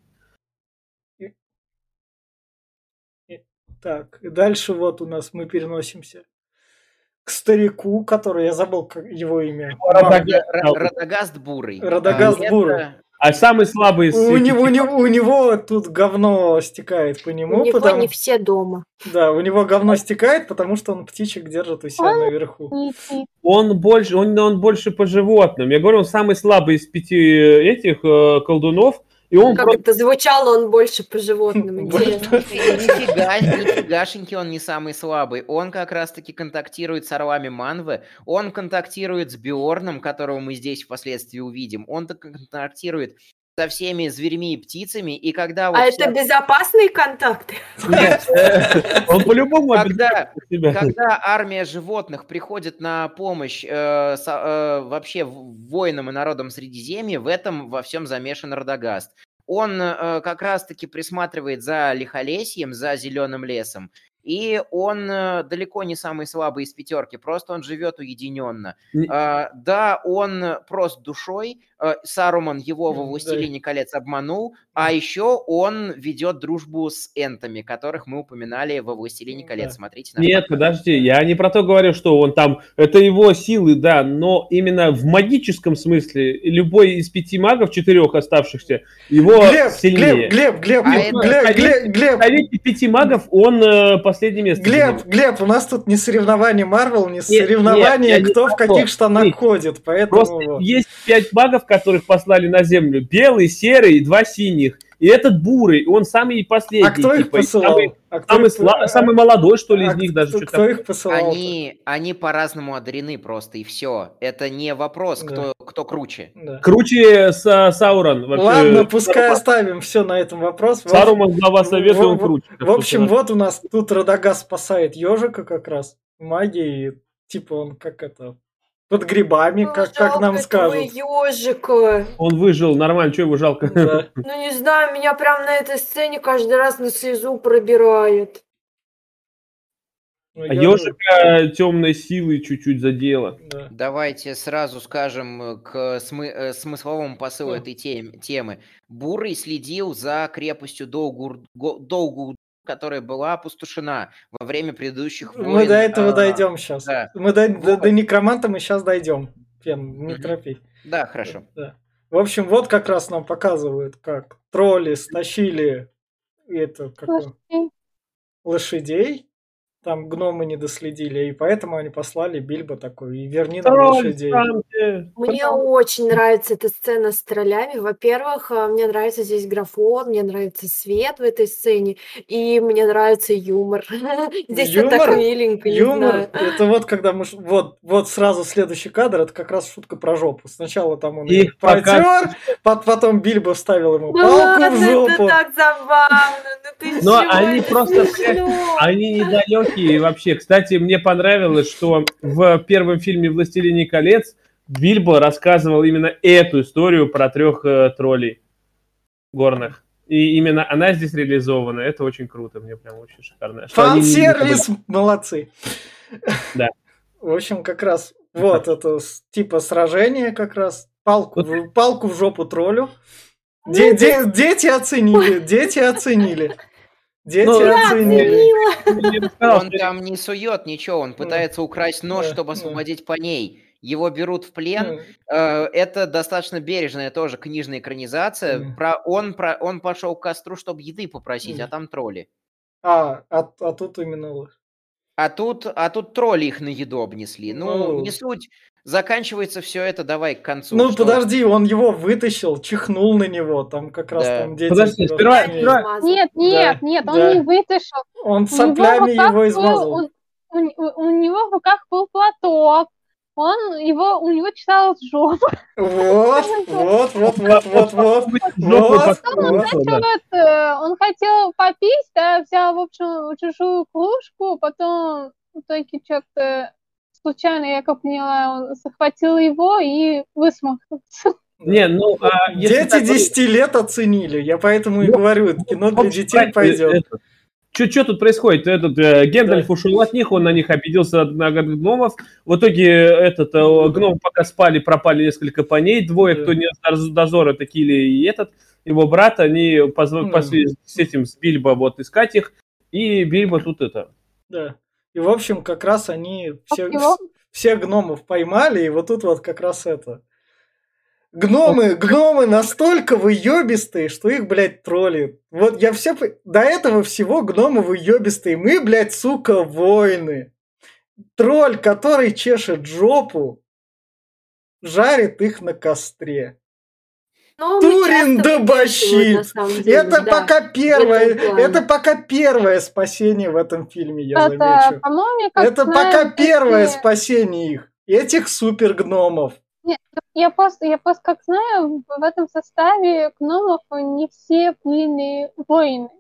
Так, и дальше вот у нас мы переносимся к старику, который, я забыл как его имя. Радагаст. Ра- Радагаст бурый. Радагаст А, бурый. это- А самый слабый из У него, у, него, у него тут говно стекает по У нему, него потому... не все дома. Да, у него говно стекает, потому что он птичек держит у себя наверху. Он больше, он, он больше по животным. Я говорю, он самый слабый из пяти этих э, колдунов, и он Как просто- это звучало, он больше по животным. [LAUGHS] Нифига, нифигашеньки он не самый слабый. Он как раз-таки контактирует с орлами Манвы, он контактирует с Биорном, которого мы здесь впоследствии увидим, он так контактирует со всеми зверьми и птицами, и когда вот А вся- это безопасные контакты? Нет, [LAUGHS] он по-любому когда, когда армия животных приходит на помощь э, со- э, вообще воинам и народам Средиземья, в этом во всем замешан Радагаст. Он э, как раз-таки присматривает за лихолесьем, за зеленым лесом, и он э, далеко не самый слабый из пятерки, просто он живет уединенно. Не- А, да, он прост душой, э, Саруман его во. «Властелине колец» обманул, а еще он ведет дружбу с энтами, которых мы упоминали во «Властелине Да. колец». Смотрите. наш Нет, подкаст. подожди, я не про то говорю, что он там, это его силы, да, но именно в магическом смысле любой из пяти магов, четырех оставшихся, его Глеб, сильнее. Глеб, Глеб, Глеб, А Глеб, это- Глеб, Глеб, Глеб, В совете пяти магов он э, последнее место. Глеб. Глеб, у нас тут не соревнование Марвел, не нет, соревнование, я не кто в каких то. штанах Нет. ходит, поэтому... Просто есть пять магов, которых послали на землю. Белый, серый и два синих. И этот бурый, он самый последний. А кто их типа, посылал? Самый, А кто самый, их- сла- а- самый молодой, что ли, а из них даже. кто, кто их посылал? Они, они по-разному одарены просто, и все. Это не вопрос, Да. кто, кто круче. Да. Круче Са- Саурон. вообще. Ладно, пускай Саруман- оставим все на этом вопрос. Саруман глава совета, он круче. В общем, вот у нас тут Радагас спасает ежика как раз. Магией, типа он как это, под грибами, как, как нам скажут. ежика. Он выжил, нормально, что его жалко? Да. Ну не знаю, меня прям на этой сцене каждый раз на слезу пробирает. Ну, А ежик, ежика темной силы чуть-чуть задело. да. Давайте сразу скажем э, к смы- э, смысловому посылу Да. этой тем- темы. Бурый следил за крепостью Долгур, Го- Долгу, которая была опустошена во время предыдущих войн. Мы до этого а, дойдем сейчас. да. Мы до, до, Вот. до некроманта мы сейчас дойдем. Фен, не Мгм. торопись. Да, хорошо. Да. В общем, вот как раз нам показывают, как тролли стащили это, как его, Лошадей. Там гномы не доследили, и поэтому они послали Бильбо такой, и верни нам лошадей. Мне очень нравится эта сцена с троллями. Во-первых, а, мне нравится здесь графон, мне нравится свет в этой сцене, и мне нравится юмор. [LAUGHS] Здесь все так Юмор? миленько, Юмор, знаю. это вот когда мы... Вот, вот сразу следующий кадр, это как раз шутка про жопу. Сначала там он И пока- протер, пот- потом Бильбо вставил ему палку ладно, в это жопу. так забавно, ты Но они это просто, смешно. Они недалекие вообще. Кстати, мне понравилось, что в первом фильме «Властелине колец» Бильбо рассказывал именно эту историю про трех э, троллей горных. И именно она здесь реализована. Это очень круто, мне прям очень шикарно. Что они не- Фан-сервис, молодцы. Да. В общем, как раз вот это типа сражение как раз. Палку, в- палку в жопу троллю. Де- де- дети оценили, дети оценили. Дети Ну, оценили. Он там не сует ничего, он пытается украсть нож, чтобы освободить по ней. Его берут в плен. Э, Это достаточно бережная тоже книжная экранизация. Про он, про, он пошел к костру, чтобы еды попросить, а там тролли. А, а, а тут именно. А тут, а тут тролли их на еду обнесли. Ну, Ну. не суть. Заканчивается все это, давай к концу. Ну, что- подожди, он его вытащил, чихнул на него, там как раз Да. там дети... Подожди, сперва- сперва- Нет, нет, нет, он да. не вытащил. Он У соплями него в руках его был- измазал. он- у, у- у него в руках был платок. Он его, у него чесалась жопа. Вот, [LAUGHS] вот, вот, вот, вот, вот. Вот, подкрыл, вот. да. Он хотел попить, да, взял, в общем, чужую кружку, потом в итоге что-то случайно, я как поняла, он захватил его и высморкался. Не, ну, а Дети так вот- 10 лет оценили, я поэтому и Ну, говорю, кино для детей пойдет. Что тут происходит? Этот э, Гендальф ушел от них, он на них обиделся на от гномов. В итоге этот э, гном пока спали, пропали несколько паней. Двое, Да. кто не с дозора, это Килли и этот, его брат, они позв- Мгм. пошли с этим, с Бильбо вот искать их. И Бильбо тут это... Да. И, в общем, как раз они все, его? [LAUGHS] все гномов поймали, и вот тут вот как раз это. Гномы, гномы настолько выебистые, что их, блядь, тролли. Вот я все... До этого всего гномы выебистые. Мы, блядь, сука, воины. Тролль, который чешет жопу, жарит их на костре. Но мы Турин да выписываем, бащит. на самом деле, Это да. пока первое, это пока первое спасение в этом фильме, я Это, замечу. как Это знаю, пока первое спасение их. Этих супер гномов. Я просто, я просто как знаю, в этом составе гномов не все были воины.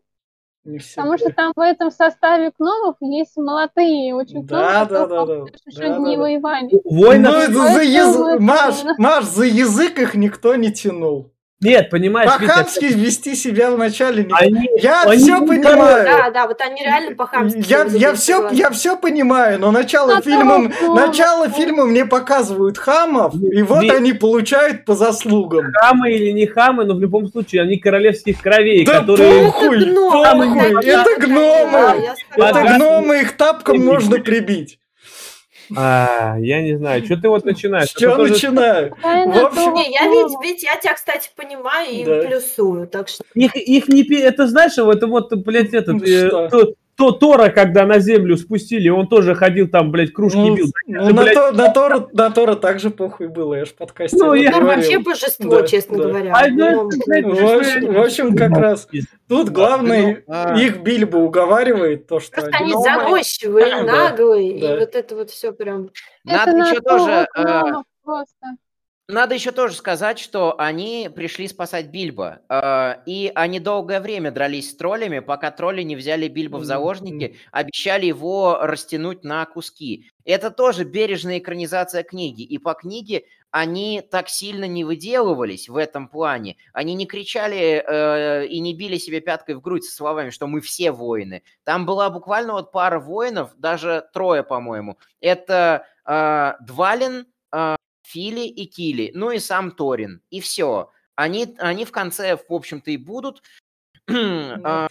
Не все. Потому что там в этом составе гномов есть молодые очень Да, гномы, да, которые да, да. еще Да, не да, воевали. Воинов... Ну, это за это- Маш, Маш, за язык их никто не тянул. Нет, понимаешь, Витя, По-хамски вести себя вначале не... они... Я они все не понимаю. Да, да, вот они реально по-хамски. Я, я, все, я все понимаю, но начало А фильма, то, начало ну, фильма мне показывают хамов, и вот Ви- они получают по заслугам. хамы или не хамы, но в любом случае они королевских кровей, Да которые... похуй, гномы это гномы. да, я Это гномы, их тапком Не можно прибить. А, я не знаю, что ты вот начинаешь? Это тоже- начинаю? [LAUGHS] Правильно, В общем- Не, я ведь, ведь я тебя, кстати, понимаю и Да. плюсую, так что Их, их не... Это знаешь, вот, это вот, блядь, этот... э, Что? То, то Тора, когда на землю спустили, он тоже ходил там, блядь, кружки Ну, бил. ну, на, блядь, то, на, Тора, на Тора также похуй было, я ж в подкасте Ну, я- говорил. вообще божество, Да, честно да. говоря. А, ну, блядь, В общем, в общем, как раз тут главное, А. их Бильбо уговаривает, то, что Просто они... они заносчивые, наглые, да. и вот это вот все прям... Надо Это еще на тоже... то э, просто. Надо еще тоже сказать, что они пришли спасать Бильбо. э, И они долгое время дрались с троллями, пока тролли не взяли Бильбо в заложники, обещали его растянуть на куски. Это тоже бережная экранизация книги. И по книге они так сильно не выделывались в этом плане. Они не кричали э, и не били себе пяткой в грудь со словами, что мы все воины. Там была буквально вот пара воинов, даже трое, по-моему. Это э, Двалин, Фили и Кили, ну и сам Торин. И все. Они, они в конце, в общем-то, и будут. [CLEARS THROAT] Ну, А,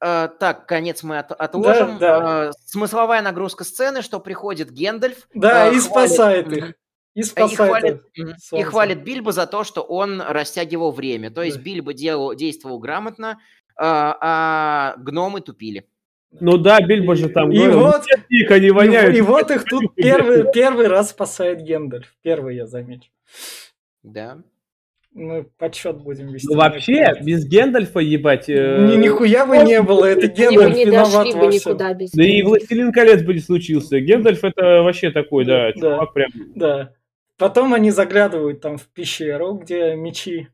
а, Так, конец мы от- отложим. да. А, Смысловая нагрузка сцены, что приходит Гендальф. Да, и хвалит- спасает их. И И хвалит, мгм, и солнце. хвалит Бильбо за то, что он растягивал время. То есть Да. Бильбо делал, действовал грамотно, а, а гномы тупили. Ну да, Бильбо же там И говорил, вот- «Нет, их, они И, воняют. и вот их тут [LAUGHS] первый, первый раз спасает Гендальф. Первый, я замечу. Да. Мы подсчет будем вести. Ну вообще, без Гендальфа, ебать... э, Ни, нихуя бы не было, это Гендальф не виноват во всем. никуда без Да и. Властелин колец бы не случился. Гендальф это вообще такой, да, Да. чувак прям... Да. Потом они заглядывают там в пещеру, где мечи.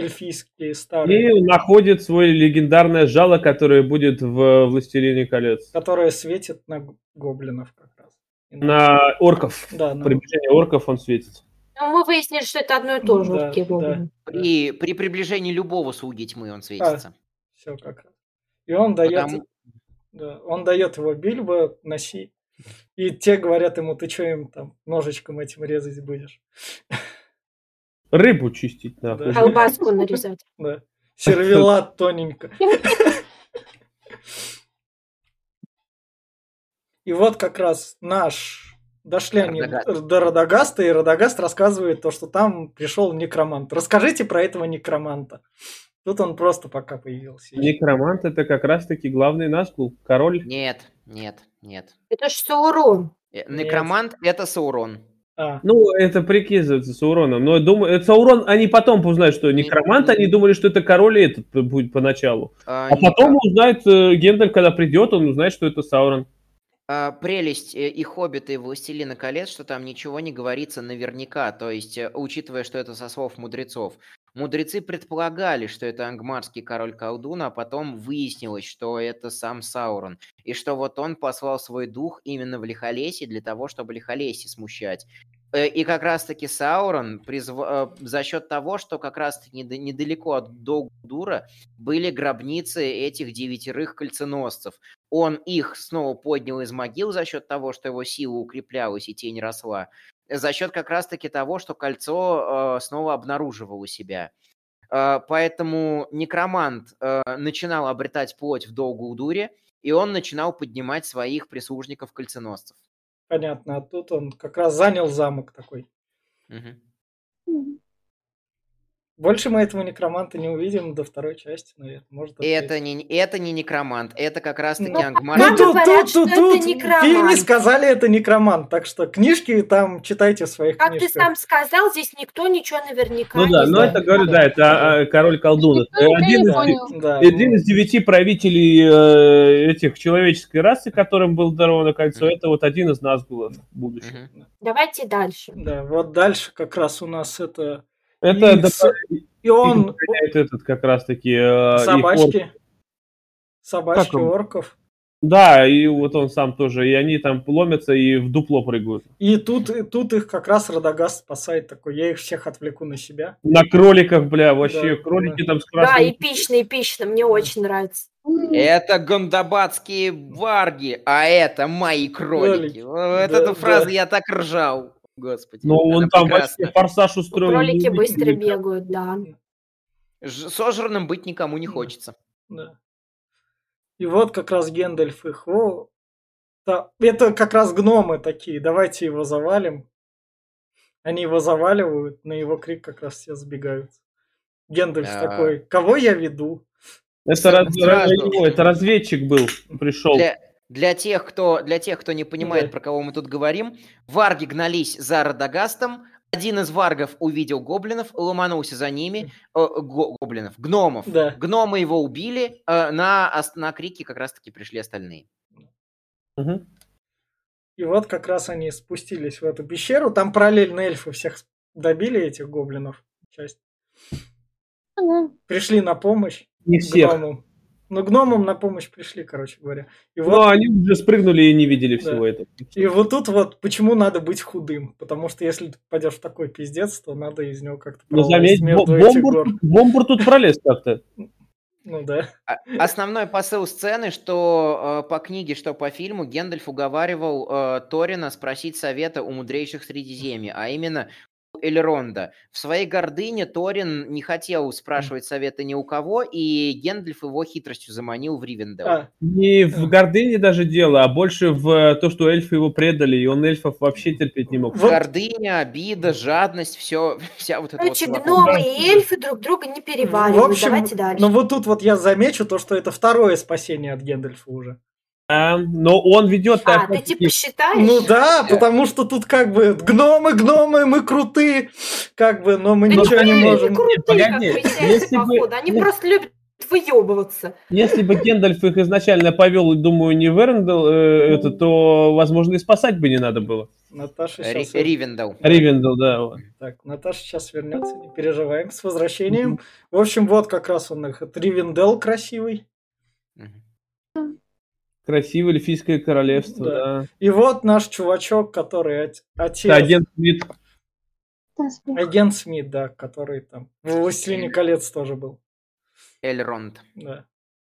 И эльфийские старые, И находит свое легендарное жало, которое будет в «Властелине колец». которые светят на гоблинов как раз. На- На орков. Да, на- Приближение орков он светит. Ну, мы выяснили, что это одно и то же. Да, да. При, при приближении любого слуги тьмы он светится. Все как раз. И он дает, Потому- да, он дает его Бильбо, носи. И те говорят ему, ты что им там ножичком этим резать будешь? Рыбу чистить. Да. Колбаску [LAUGHS] нарезать. Да. Сервелат тоненько. [LAUGHS] И вот как раз наш дошли они до Радагаста, и Радагаст рассказывает то, что там пришел некромант. Расскажите про этого некроманта. Тут он просто пока появился. Некромант это как раз-таки главный Назгул, король. Нет, нет, нет. Это ж Саурон. Э, Некромант это Саурон. А, Ну, это прикидывается Сауроном. Но я думаю, это Саурон, они потом узнают, что некромант, они думали, что это король и этот будет поначалу. А, А потом узнает э, Гендальф, когда придет, он узнает, что это Саурон. А, прелесть э, и Хоббита, и Властелина колец, что там ничего не говорится наверняка, то есть, э, учитывая, что это со слов мудрецов. Мудрецы предполагали, что это ангмарский король-колдун, а потом выяснилось, что это сам Саурон. И что вот он послал свой дух именно в Лихолесье для того, чтобы Лихолесье смущать. Э, И как раз-таки Саурон призв- э, за счет того, что как раз-таки недалеко от Долгдура были гробницы этих девятерых кольценосцев. Он их снова поднял из могил за счет того, что его сила укреплялась и тень росла. За счет как раз-таки того, что кольцо э, снова обнаруживало себя. Э, поэтому некромант э, начинал обретать плоть в Долгулдуре, и он начинал поднимать своих прислужников-кольценосцев. Понятно. А тут он как раз занял замок такой. Мгм. Больше мы этого некроманта не увидим до второй части, наверное. Может, Это третьей. не, это не некромант, это как раз-таки Ну, ангмарский Ну, тут, говорят, тут, что тут, это тут в фильме сказали, это некромант. Так что книжки там читайте в своих Как ты книжках. сам сказал, здесь никто ничего наверняка Ну не да, но знает. это, говорю, да, это а, король колдунов. Никто ничего Один из. Да, один из девяти правителей э, этих человеческой расы, которым было даровано кольцо, это вот один из Назгулов будущего. Мгм. Давайте дальше. да, вот дальше как раз у нас это... Это Икс. доп- И он... этот как раз-таки... э, их орк. Собачки. Собачки орков. Да, и вот он сам тоже, и они там ломятся и в дупло прыгают. И тут, и тут их как раз Радагаст спасает такой. Я их всех отвлеку на себя. На кроликах, бля, вообще, Да, кролики там с Да, красным... эпично, эпично, мне очень нравится. Это гондабадские варги, а это мои Кролики. кролики. Вот Да, эту фразу да. я так ржал. Господи. Ну, он там прекрасна. вообще форсаж устроил. Кролики быстро бегают, да. Ж- Сожранным быть никому не хочется. Да. И вот как раз Гендальф их. О, да, это как раз гномы такие. Давайте его завалим. Они его заваливают, на его крик как раз все сбегают. Гендальф А. такой, кого я веду? Это, раз- его, это разведчик был, пришел. Для, для, тех, кто, для тех, кто не понимает, Да. про кого мы тут говорим, варги гнались за Радагастом, один из варгов увидел гоблинов, ломанулся за ними, э, го- гоблинов, гномов. Да. Гномы его убили, э, на, на крики как раз-таки пришли остальные. Мгм. И вот как раз они спустились в эту пещеру. Там параллельно эльфы всех добили этих гоблинов. Часть. Ага. Пришли на помощь Не всех. гномам. Ну, гномам на помощь пришли, короче говоря. И вот Но они уже спрыгнули и не видели Да. всего этого. И вот тут вот почему надо быть худым. Потому что если ты пойдешь в такой пиздец, то надо из него как-то Ну, заметь, бомбур, бомбур тут пролез как-то. Ну да. А- Основной посыл сцены, что э, по книге, что по фильму, Гендальф уговаривал э, Торина спросить совета у мудрейших Средиземья, а именно Эльронда. В своей гордыне Торин не хотел спрашивать совета ни у кого, и Гендальф его хитростью заманил в Ривендел. А, Не в гордыне даже дело, а больше в э, то, что эльфы его предали, и он эльфов вообще терпеть не мог. Вот. Гордыня, обида, жадность, все, [LAUGHS] вся вот эта вот Короче, совокупность. гномы и эльфы друг друга не в переваривают. общем, Давайте дальше. но вот тут вот я замечу то, что это второе спасение от Гендальфа уже. А, но он ведет... А, ты типа считаешь? Ну да, потому что тут как бы гномы, гномы, мы крутые, как бы, но мы Да ничего не нихуя можем. крутые, погоди, если бы-. Они ну- просто любят выебываться. Если бы Гендальф их изначально повел, думаю, не в Эрендел, э, это, то, возможно, и спасать бы не надо было. Наташа Ри- сейчас... Ривендел. Ривендел, да. вот. Так, Наташа сейчас вернется, не переживаем, с возвращением. В общем, вот как раз он их. Ривендел красивый. Красивое эльфийское королевство, Да. да. И вот наш чувачок, который от- отец... Да, агент Смит. Агент Смит, да, который там в «Властелине колец» тоже был. Эльронд. Да.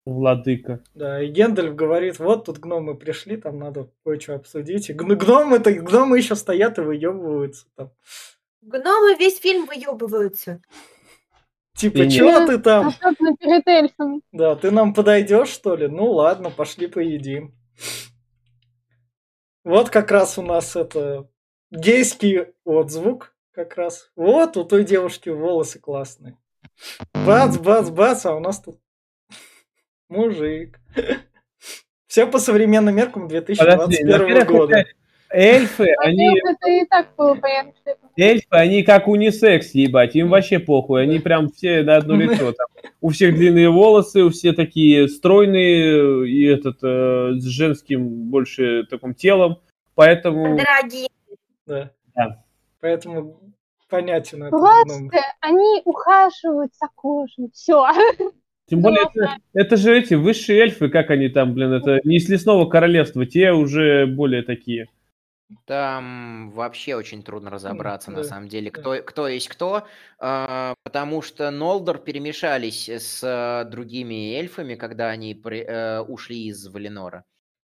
Владыка. Да, и Гендальф говорит, вот тут гномы пришли, там надо кое-что обсудить. И гн- гномы-то, гномы еще стоят и выебываются там. Гномы весь фильм выебываются. Типа, И чего ты там? Особенно перед эльфами. Да, ты нам подойдешь, что ли? Ну ладно, пошли поедим. Вот как раз у нас это гейский отзвук как раз. Вот у той девушки волосы классные. Бац, бац, бац, а у нас тут мужик. [LAUGHS] Все по современным меркам Подожди, 2021 во-первых, года. это эльфы, они, это и так было понятно, что это эльфы, они как унисекс, ебать, им вообще похуй, они прям все на одно лицо. Там. У всех длинные волосы, у все такие стройные, и этот э, с женским больше таким телом, поэтому... Дорогие. Да. Да. Поэтому понятен этот. Просто они ухаживают за кожей. Все. Тем более, это, это же эти высшие эльфы, как они там, блин, это не из лесного королевства, те уже более такие. Там вообще очень трудно разобраться, на самом деле, да. кто, кто есть кто, а, потому что Нолдор перемешались с а, другими эльфами, когда они при- э, ушли из Валенора.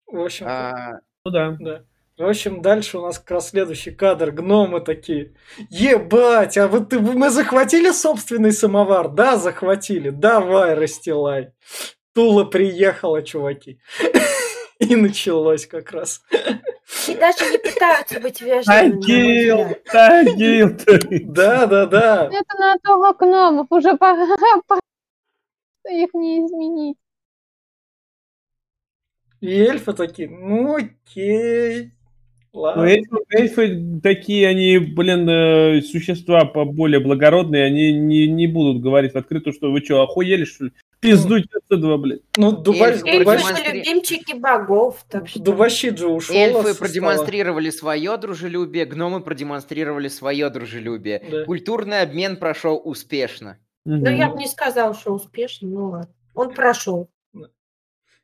В общем, А, Ну да. Да. В общем, дальше у нас как раз следующий кадр. Гномы такие. Ебать, а вот мы захватили собственный самовар? Да, захватили. Давай, расстилай. Тула приехала, чуваки. [LAUGHS] И началось как раз. И даже не пытаются быть вежливыми. Тагил. Тагил. Да, да, да. Это на того гномов. Уже [LAUGHS] пора, пора их не изменить. И эльфы такие, ну окей. Ну, Ладно. эльфы, эльфы такие, они, блин, э, существа более благородные, они не, не будут говорить в открытую, что вы что, охуели, что ли? Пиздуйте отсюда, блин. Ну, Дубай, Эльфы Эльфы Дубай, продемонстри- же любимчики богов, так что... Дубащит же ушел. эльфы стола. продемонстрировали свое дружелюбие, гномы продемонстрировали свое дружелюбие. Да. Культурный обмен прошел успешно. Ну, Мгм. я бы не сказал, что успешно, ну ладно. Он прошел.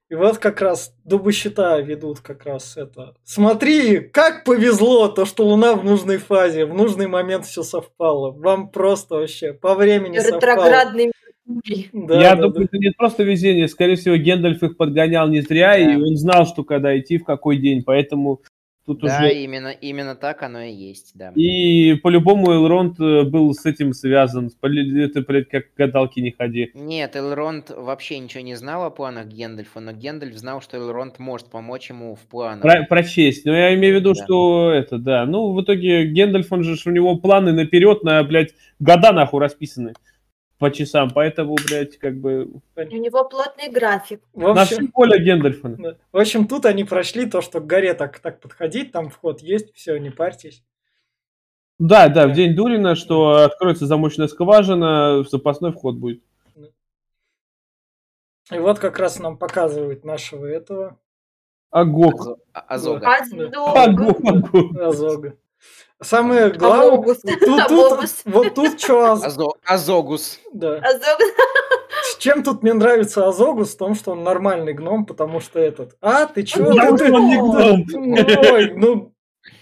И вот как раз дубощита ведут как раз это. Смотри, как повезло, то, что Луна в нужной фазе, в нужный момент все совпало. Вам просто вообще по времени совпало. Ретроградный. Да, Я да, думаю, это не просто везение, скорее всего, Гендальф их подгонял не зря, и Да. он знал, что когда идти, в какой день, поэтому тут Да, уже... именно, именно так оно и есть, да. И по-любому Элронд э, был с этим связан. Это, блядь, как к гадалке не ходи. Нет, Элронд вообще ничего не знал о планах Гендальфа, но Гендальф знал, что Элронд может помочь ему в планах. Про- прочесть. Но я имею в виду, Да. что это, да. Ну, в итоге Гендальф, он же, у него планы наперед на, блядь, года нахуй расписаны по часам. Поэтому, блядь, как бы... У него плотный график. В общем, поле Гендальфа. да. в общем, тут они прошли то, что к горе так, так подходить, там вход есть, все, не парьтесь. Да, да, в день Дурина, что откроется замочная скважина, запасной вход будет. И вот как раз нам показывают нашего этого Агок. Азо- а- Азога. Азога. Агок. Азога. Самое главное, тут, тут, вот тут что, Азо- Азогус. да. Азога. С чем тут мне нравится Азогус, в том, что он нормальный гном, потому что этот, а, ты чё? Я ты- он не гном. Ой, ну,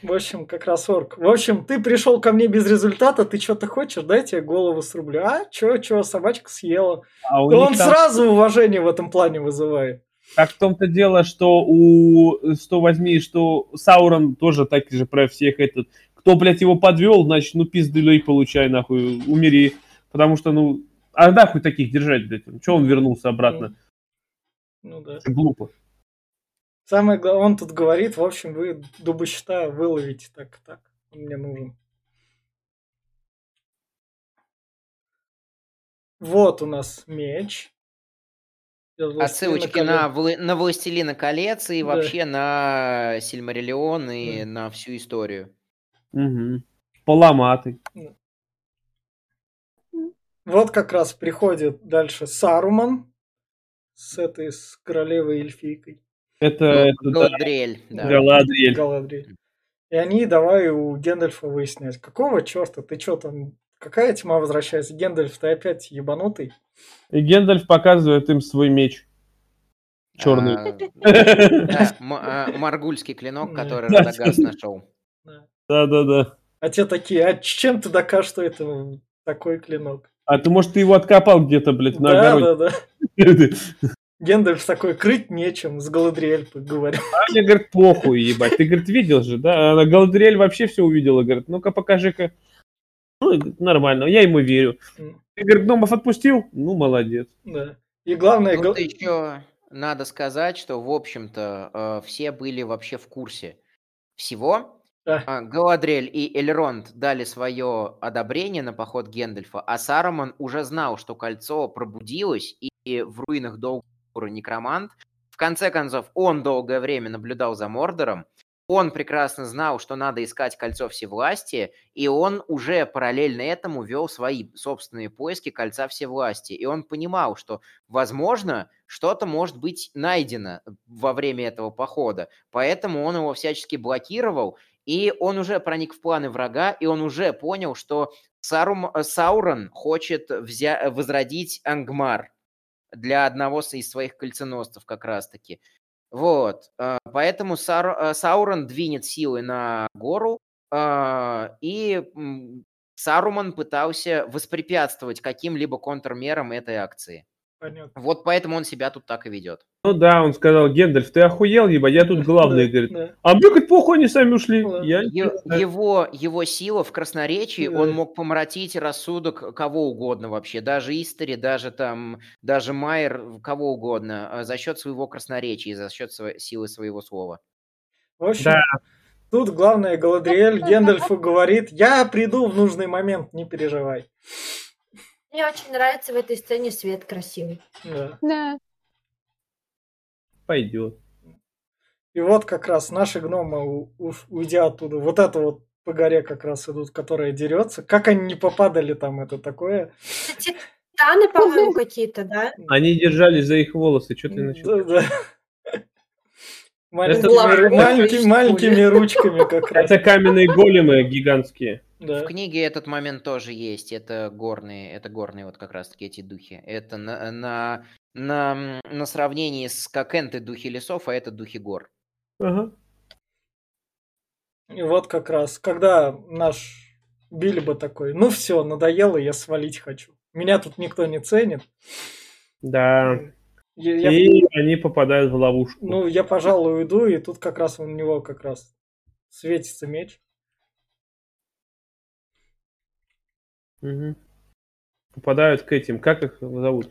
в общем, как раз орк. В общем, ты пришел ко мне без результата, ты что-то хочешь, дай тебе голову срублю. А, чё, чё, собачка съела. А он там- сразу уважение в этом плане вызывает. Так в том-то дело, что у 108, что Саурон тоже так же про всех этот. Кто, блядь, его подвел, значит, ну пиздылей получай, нахуй, умери. Потому что, ну, а нахуй таких держать, блядь? Че он вернулся обратно? Ну да. Глупо. Самое главное, он тут говорит, в общем, вы дубощита выловите так так. Он мне нужен. Вот у нас меч. Из «Властелина Отсылочки колец». на, Вла- на Властелина колец и Да. вообще на Сильмариллион и Да. на всю историю. Угу. Поломатый. Вот как раз приходит дальше Саруман. с этой, с королевой эльфийкой. Это, Ну, это Галадриэль, да. Галадриэль. Галадриэль. И они давай у Гендальфа выяснять, какого черта, ты что там, какая тьма возвращается? Гендальф, ты опять ебанутый? И Гендальф показывает им свой меч. Черный. А, [LAUGHS] а, Маргульский клинок, который Да. Радагас нашел. Да. Да-да-да. А те такие, а чем ты докажешь, что это такой клинок? А ты, может, ты его откопал где-то, блядь, на да, огороде? да, да. [LAUGHS] Гендальф такой, крыть нечем, с Галадриэль говорю. А мне, говорит, похуй, ебать. Ты, говорит, видел же, да? Она Галадриэль вообще все увидела, говорит, ну-ка покажи-ка. Ну, нормально, я ему верю. Говорит, гномов отпустил? Ну, молодец. Да. И главное, Тут еще надо сказать, что, в общем-то, э, все были вообще в курсе всего. Да. А, Галадриэль и Эльронд дали свое одобрение на поход Гендальфа, а Сарамон уже знал, что кольцо пробудилось, и в руинах Долгора некромант. В конце концов, он долгое время наблюдал за Мордором, он прекрасно знал, что надо искать кольцо всевластия, и он уже параллельно этому вел свои собственные поиски кольца всевластия. И он понимал, что, возможно, что-то может быть найдено во время этого похода. Поэтому он его всячески блокировал, и он уже проник в планы врага, и он уже понял, что Сарум, э, Саурон хочет взя- возродить Ангмар для одного из своих кольценосцев как раз-таки. Вот. э, Поэтому Сар- э, Саурон двинет силы на гору, э, и Саруман пытался воспрепятствовать каким-либо контрмерам этой акции. Понятно. Вот поэтому он себя тут так и ведет. Ну да, он сказал, Гендальф, ты охуел, ебать, я тут главный, говорит. А мне, говорит, похуй, они сами ушли. Я... Его, его сила в красноречии, он мог помрачить рассудок кого угодно вообще, даже Истори, даже там, даже Майер, кого угодно, э, за счет своего красноречия, за счет сво- силы своего слова. В общем, Да. тут главное, Галадриэль Гендальфу говорит, я приду в нужный момент, не переживай. Мне очень нравится в этой сцене свет красивый. Да. Да. Пойдет. И вот как раз наши гномы, уйдя оттуда, вот это вот по горе как раз идут, которая дерется. Как они не попадали там, это такое. Титаны, по-моему, [LAUGHS] какие-то, да? Они держались за их волосы, что ты начал? Да, да. Маленькими, маленькими, [LAUGHS] маленькими ручками как раз. Это каменные големы гигантские. Да. В книге этот момент тоже есть. Это горные, это горные вот как раз-таки эти духи. Это на, на, на, на сравнении с как энты духи лесов, а это духи гор. Ага. И вот как раз, когда наш Бильбо такой, ну все, надоело, я свалить хочу. Меня тут никто не ценит. Да. Я, я- И они попадают в ловушку. ну, я, пожалуй, уйду, и тут как раз у него как раз светится меч. Мгм. Попадают к этим. Как их зовут?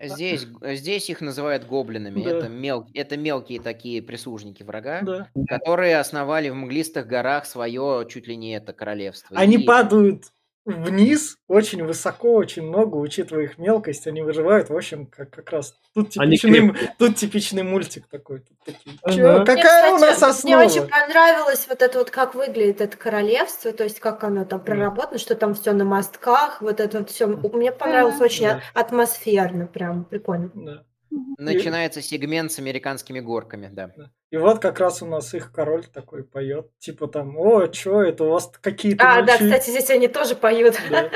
Здесь, здесь их называют гоблинами. Да. Это, мел, это мелкие такие прислужники врага. Да. которые основали в мглистых горах свое чуть ли не это королевство. Они И падают вниз очень высоко, очень много, учитывая их мелкость, они выживают, в общем, как, как раз тут типичный, тут типичный мультик такой. Тут такие, Ага. «Чё, Мне, какая Мне, у нас кстати, Мне основа? очень понравилось вот это вот, как выглядит это королевство, то есть как оно там проработано, что там все на мостках, вот это вот все. Мне понравилось Ага. очень Да. атмосферно, прям прикольно. Да. Начинается сегмент с американскими горками, да. И вот как раз у нас их король такой поет, типа там, о, чё это у вас какие-то А, да, мечи?» кстати, здесь они тоже поют. Да.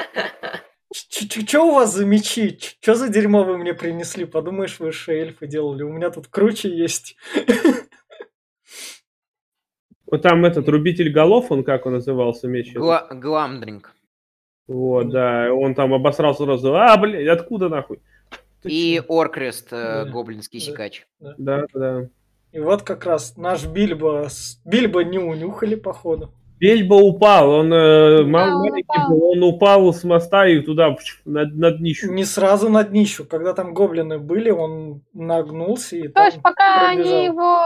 Чё у вас за мечи? Чё за дерьмо вы мне принесли? Подумаешь, вы же эльфы делали. У меня тут круче есть. Вот там этот рубитель голов, он как он назывался, меч? Гла- Гламдринг. Вот, да. Он там обосрал сразу. А, блядь, откуда нахуй? Ты И чё? Оркрест, э, Да. гоблинский Да. секач. Да, да. И вот как раз наш Бильбо... с- Бильбо не унюхали, походу. Бельбо упал, он э, Да, он маленький упал. был, он упал с моста и туда пш, на, на днищу. Не сразу на днищу. Когда там гоблины были, он нагнулся и То есть пока пробежал. они его...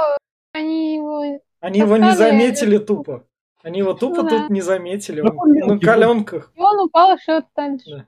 Они его... Они его не заметили тупо. Они его тупо Ну тут да. не заметили. Ну, Он он на мелкий был. коленках. И он упал еще дальше. Да, да.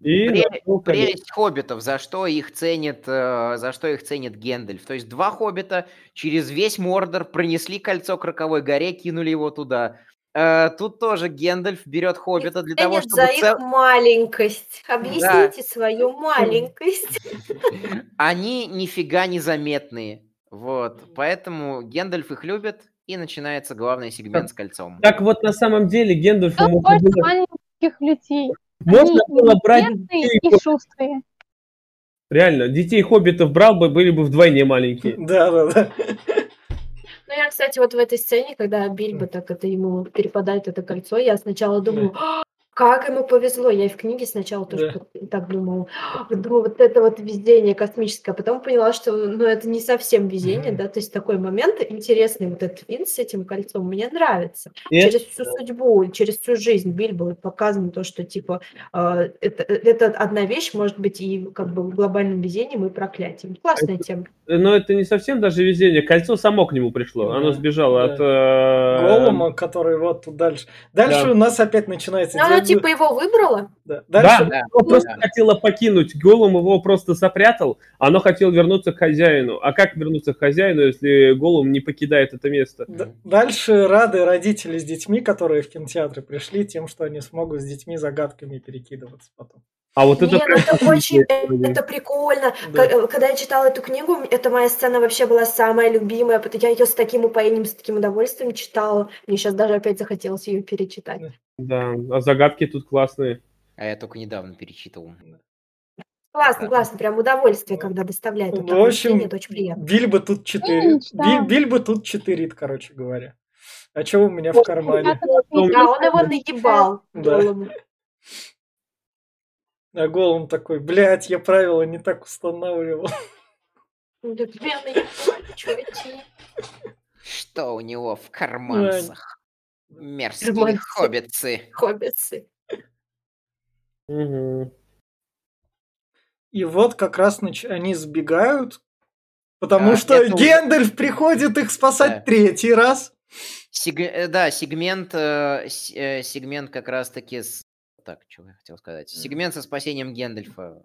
И Пре- нашел колец. Прелесть хоббитов, за что их ценит, э, за что их ценит Гендальф. То есть два хоббита через весь Мордор пронесли кольцо к роковой горе, кинули его туда. Э, тут тоже Гендальф берет Хоббита для того, чтобы... за их цел- маленькость. Объясните свою маленькость. [LAUGHS] Они нифига не заметные. Вот. Поэтому Гендальф их любит, и начинается главный сегмент с кольцом. Так вот, на самом деле, можно хочет было, маленьких людей? Можно Они было брать детей, и шустрые. реально, детей хоббитов брал бы, были бы вдвойне маленькие. [LAUGHS] Да, да, да. Ну, я, кстати, вот в этой сцене, когда Бильбо так это ему перепадает это кольцо, я сначала думаю, «А, как ему повезло. Я и в книге сначала тоже Да. так- думала. [GASPS] Думаю, вот это вот везение космическое. А потом поняла, что ну, это не совсем везение, да, то есть такой момент интересный, вот этот вин с этим кольцом мне нравится. Это- Через всю судьбу, через всю жизнь Бильбо показано то, что типа э, это, это одна вещь может быть и как бы глобальным везением и проклятием. Классная тема. Но это не совсем даже везение. Кольцо само к нему пришло. Оно Да, сбежало да. от... э, Голума, который вот тут дальше. Дальше Да. у нас опять начинается... Но она диалог- типа его выбрала. Да. Да, Дальше Да. оно просто Да. хотело покинуть. Голум его просто запрятал. Оно хотело вернуться к хозяину. А как вернуться к хозяину, если Голум не покидает это место? Д- Дальше рады родители с детьми, которые в кинотеатры пришли, тем, что они смогут с детьми загадками перекидываться потом. А вот это... Не, ну это очень, это прикольно. Да. К- Когда я читала эту книгу, это моя сцена вообще была самая любимая. Я ее с таким упоением, с таким удовольствием читала. Мне сейчас даже опять захотелось ее перечитать. Да, а загадки тут классные. А я только недавно перечитывал. Классно, Да. классно, прям удовольствие, Да. когда доставляет это Ну, в общем, это очень приятно. Бильбо тут читырит. Ну, да. Би- Бильбо тут читырит, короче говоря. А что у меня в кармане? Да, он его наебал. Да. А голым такой, блядь, я правила не так устанавливал. Да, наебали, чуваки. Что у него в карманцах? Мерзкие Карманцы. хоббитцы. Хоббитсы. Мгм. И вот как раз нач- они сбегают, потому А, что это Гендальф приходит их спасать Да. третий раз. Сег- э, Да, сегмент, э, э, сегмент как раз-таки с... Так, что я хотел сказать? Сегмент со спасением Гендальфа.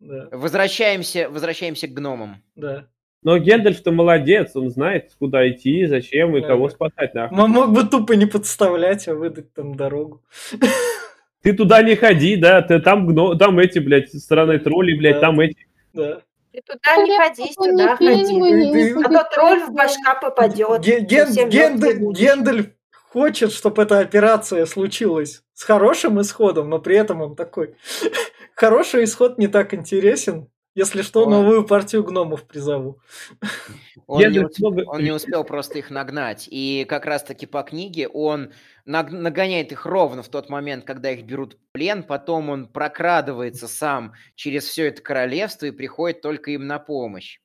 Да, Возвращаемся, возвращаемся к гномам. да. Но Гендальф-то молодец, он знает, куда идти, зачем и Да, кого спасать. нахуй. М- Мог бы тупо не подставлять, а выдать там дорогу. [LAUGHS] Ты туда не ходи, да, ты там, гно... там эти, блядь, стороны троллей, блядь, Да. там эти. Да. Ты туда не ходи, сюда ходи. А то тролль в башка попадет. Ге- Ген-. Гендальф хочет, чтобы эта операция случилась с хорошим исходом, но при этом он такой. [LAUGHS] Хороший исход не так интересен. Если что, новую партию гномов призову. Он не, Гендальф ус- много- он не успел просто их нагнать. И как раз-таки по книге он наг- нагоняет их ровно в тот момент, когда их берут в плен. Потом он прокрадывается сам через все это королевство и приходит только им на помощь.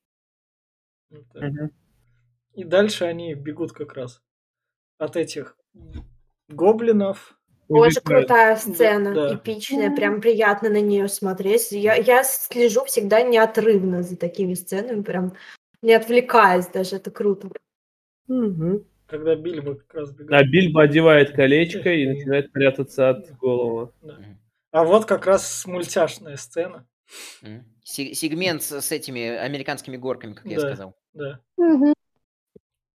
И дальше они бегут как раз от этих гоблинов. Убегает. крутая сцена, да. эпичная, прям приятно на нее смотреть. Я, я слежу всегда неотрывно за такими сценами, прям не отвлекаясь даже, это круто. Когда Бильбо как раз бегает. Бильбо одевает колечко и начинает прятаться от голова. А вот как раз мультяшная сцена. Сегмент с, этими американскими горками, как я Да. сказал. Да. Мгм.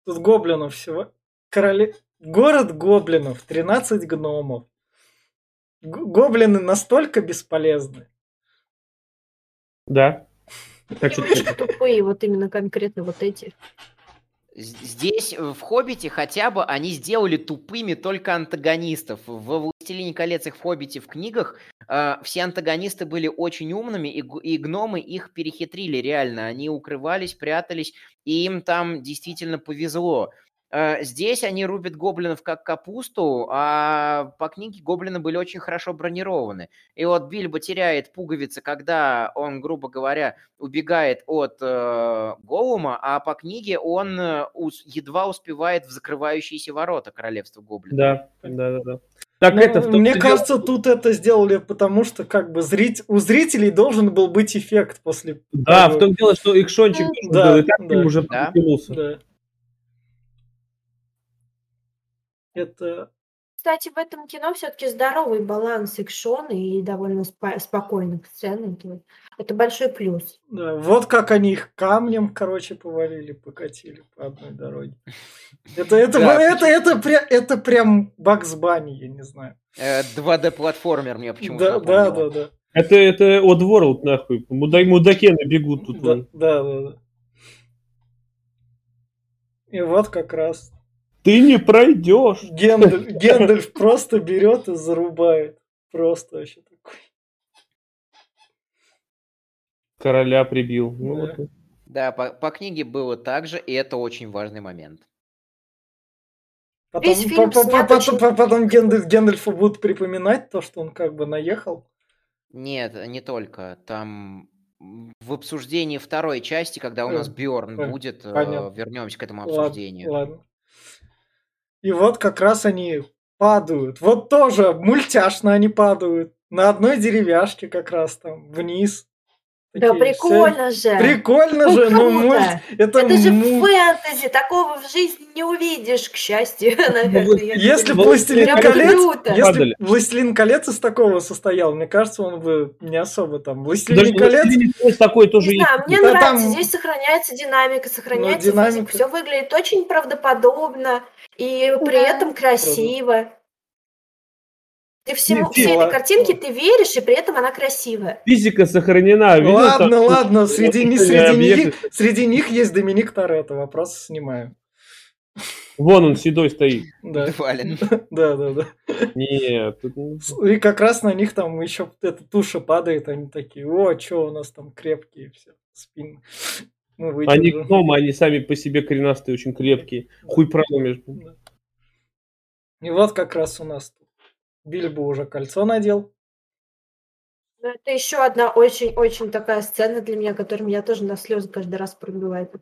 Тут гоблинов всего. Короле... Город гоблинов, 13 гномов. Г- Гоблины настолько бесполезны. Да. Очень сказать. тупые, вот именно конкретно вот эти. Здесь, э, в «Хоббите», хотя бы они сделали тупыми только антагонистов. Во «Властелине колец» и в «Хоббите» в книгах э, все антагонисты были очень умными, и, и гномы их перехитрили реально. Они укрывались, прятались, и им там действительно повезло. Э, Здесь они рубят гоблинов как капусту, а по книге гоблины были очень хорошо бронированы. И вот Бильбо теряет пуговицы, когда он, грубо говоря, убегает от э, Голума, а по книге он э, ус- едва успевает в закрывающиеся ворота королевства гоблинов. Да, да, да, да. Так Ну, это в том мне дело- кажется, тут это сделали, потому что как бы зрить... у зрителей должен был быть эффект после... Да, в том дело, что Икшончик М. был, Да, и так да. уже Да. Да. Это Кстати, в этом кино все-таки здоровый баланс экшона и довольно спа- спокойных сцен. Это, это большой плюс. Да, вот как они их камнем, короче, повалили, покатили по одной дороге. Это, это, Да, это, это, пря- это прям Бакс Банни, я не знаю. Э, 2D-платформер мне почему-то Да, да, напомнило. да, да. Это, это Oddworld, нахуй. Муда, мудакены бегут тут. Да, вон. да, да, да. И вот как раз Ты не пройдешь. Гендальф, Гендальф просто берет и зарубает. Просто вообще такой. Короля прибил. Ну, Да. вот. Да, по, по книге было так же, и это очень важный момент. Потом, Весь фильм по- по- по- очень- по- потом Гендальф, Гендальфу будут припоминать то, что он как бы наехал. Нет, не только. Там в обсуждении второй части, когда у нас Э, Бьорн пон- будет, э, понятно. вернемся к этому Ладно, обсуждению. ладно. И вот как раз они падают. Вот тоже мультяшно они падают. На одной деревяшке как раз там вниз. Да Такие прикольно же. все- Прикольно Ну, же, ну круто. мульт. Это, Это же мульт. фэнтези, такого в жизни не увидишь, к счастью, [LAUGHS] наверное. я Если думаю. «Властелин колец», круто. Если Падали. Властелин колец из такого состоял, мне кажется, он бы не особо там. Даже Властелин колец. «Властелин колец» такой тоже Не есть. знаю, мне Да нравится, там- здесь сохраняется динамика, сохраняется динамика. все выглядит очень правдоподобно и при этом красиво. Ты всему, Не, всей фила- этой картинке ты веришь, и при этом она красивая. Физика сохранена. видел, Ладно, там- ладно, [LAUGHS] среди, них- среди, них, среди них есть Доминик Торетто, вопрос снимаю. Вон он седой стоит. Да, Вален. [LAUGHS] да, да, да. Нет. И как раз на них там еще эта туша падает, они такие, о, что у нас там крепкие все, спины. [LAUGHS] Мы Они гномы, они сами по себе коренастые, очень крепкие. Хуй проломишь. Да. И вот как раз у нас тут Бильбо уже кольцо надел. Но это еще одна очень-очень такая сцена для меня, которая меня тоже на слезы каждый раз пробивает.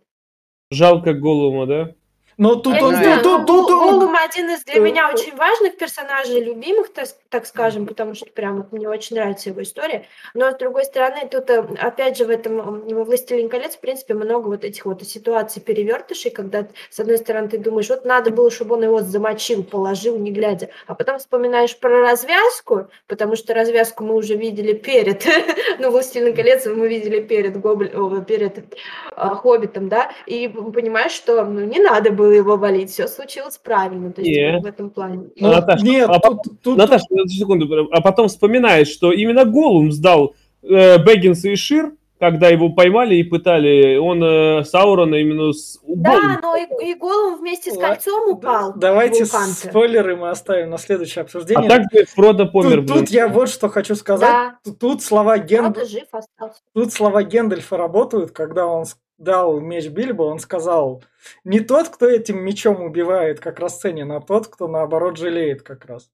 Жалко Голума, да? Но тут Я он, не знаю, тут, ну, тут, он, Голум один из для э, меня э. очень важных персонажей, любимых, так, так скажем, потому что прям вот мне очень нравится его история. Но с другой стороны, тут э, опять же в этом во «Властелин колец» в принципе много вот этих вот ситуаций перевертышей, когда с одной стороны ты думаешь, вот надо было, чтобы он его замочил, положил, не глядя, а потом вспоминаешь про развязку, потому что развязку мы уже видели перед, [LAUGHS] ну «Властелин колец» мы видели перед, о, перед а, Хоббитом, да, и понимаешь, что ну, не надо было его валить, все случилось правильно, то есть Не. в этом плане. ну, Наташа, нет, а тут, тут- Наташа, секунду, а потом вспоминаешь, что именно Голум сдал э, Бэггинса и Шир, когда его поймали и пытали, он э, Саурона именно с Да, но и, и Голум вместе с кольцом упал. Давайте в вулкан-то. спойлеры мы оставим на следующее А обсуждение. так бы Фродо помер. тут, тут я вот что хочу сказать. Да. Тут, тут слова Ген... Правда, жив остался. тут слова Гендальфа работают, когда он дал меч Бильбо, он сказал, не тот, кто этим мечом убивает, как расценен, а тот, кто наоборот жалеет как раз.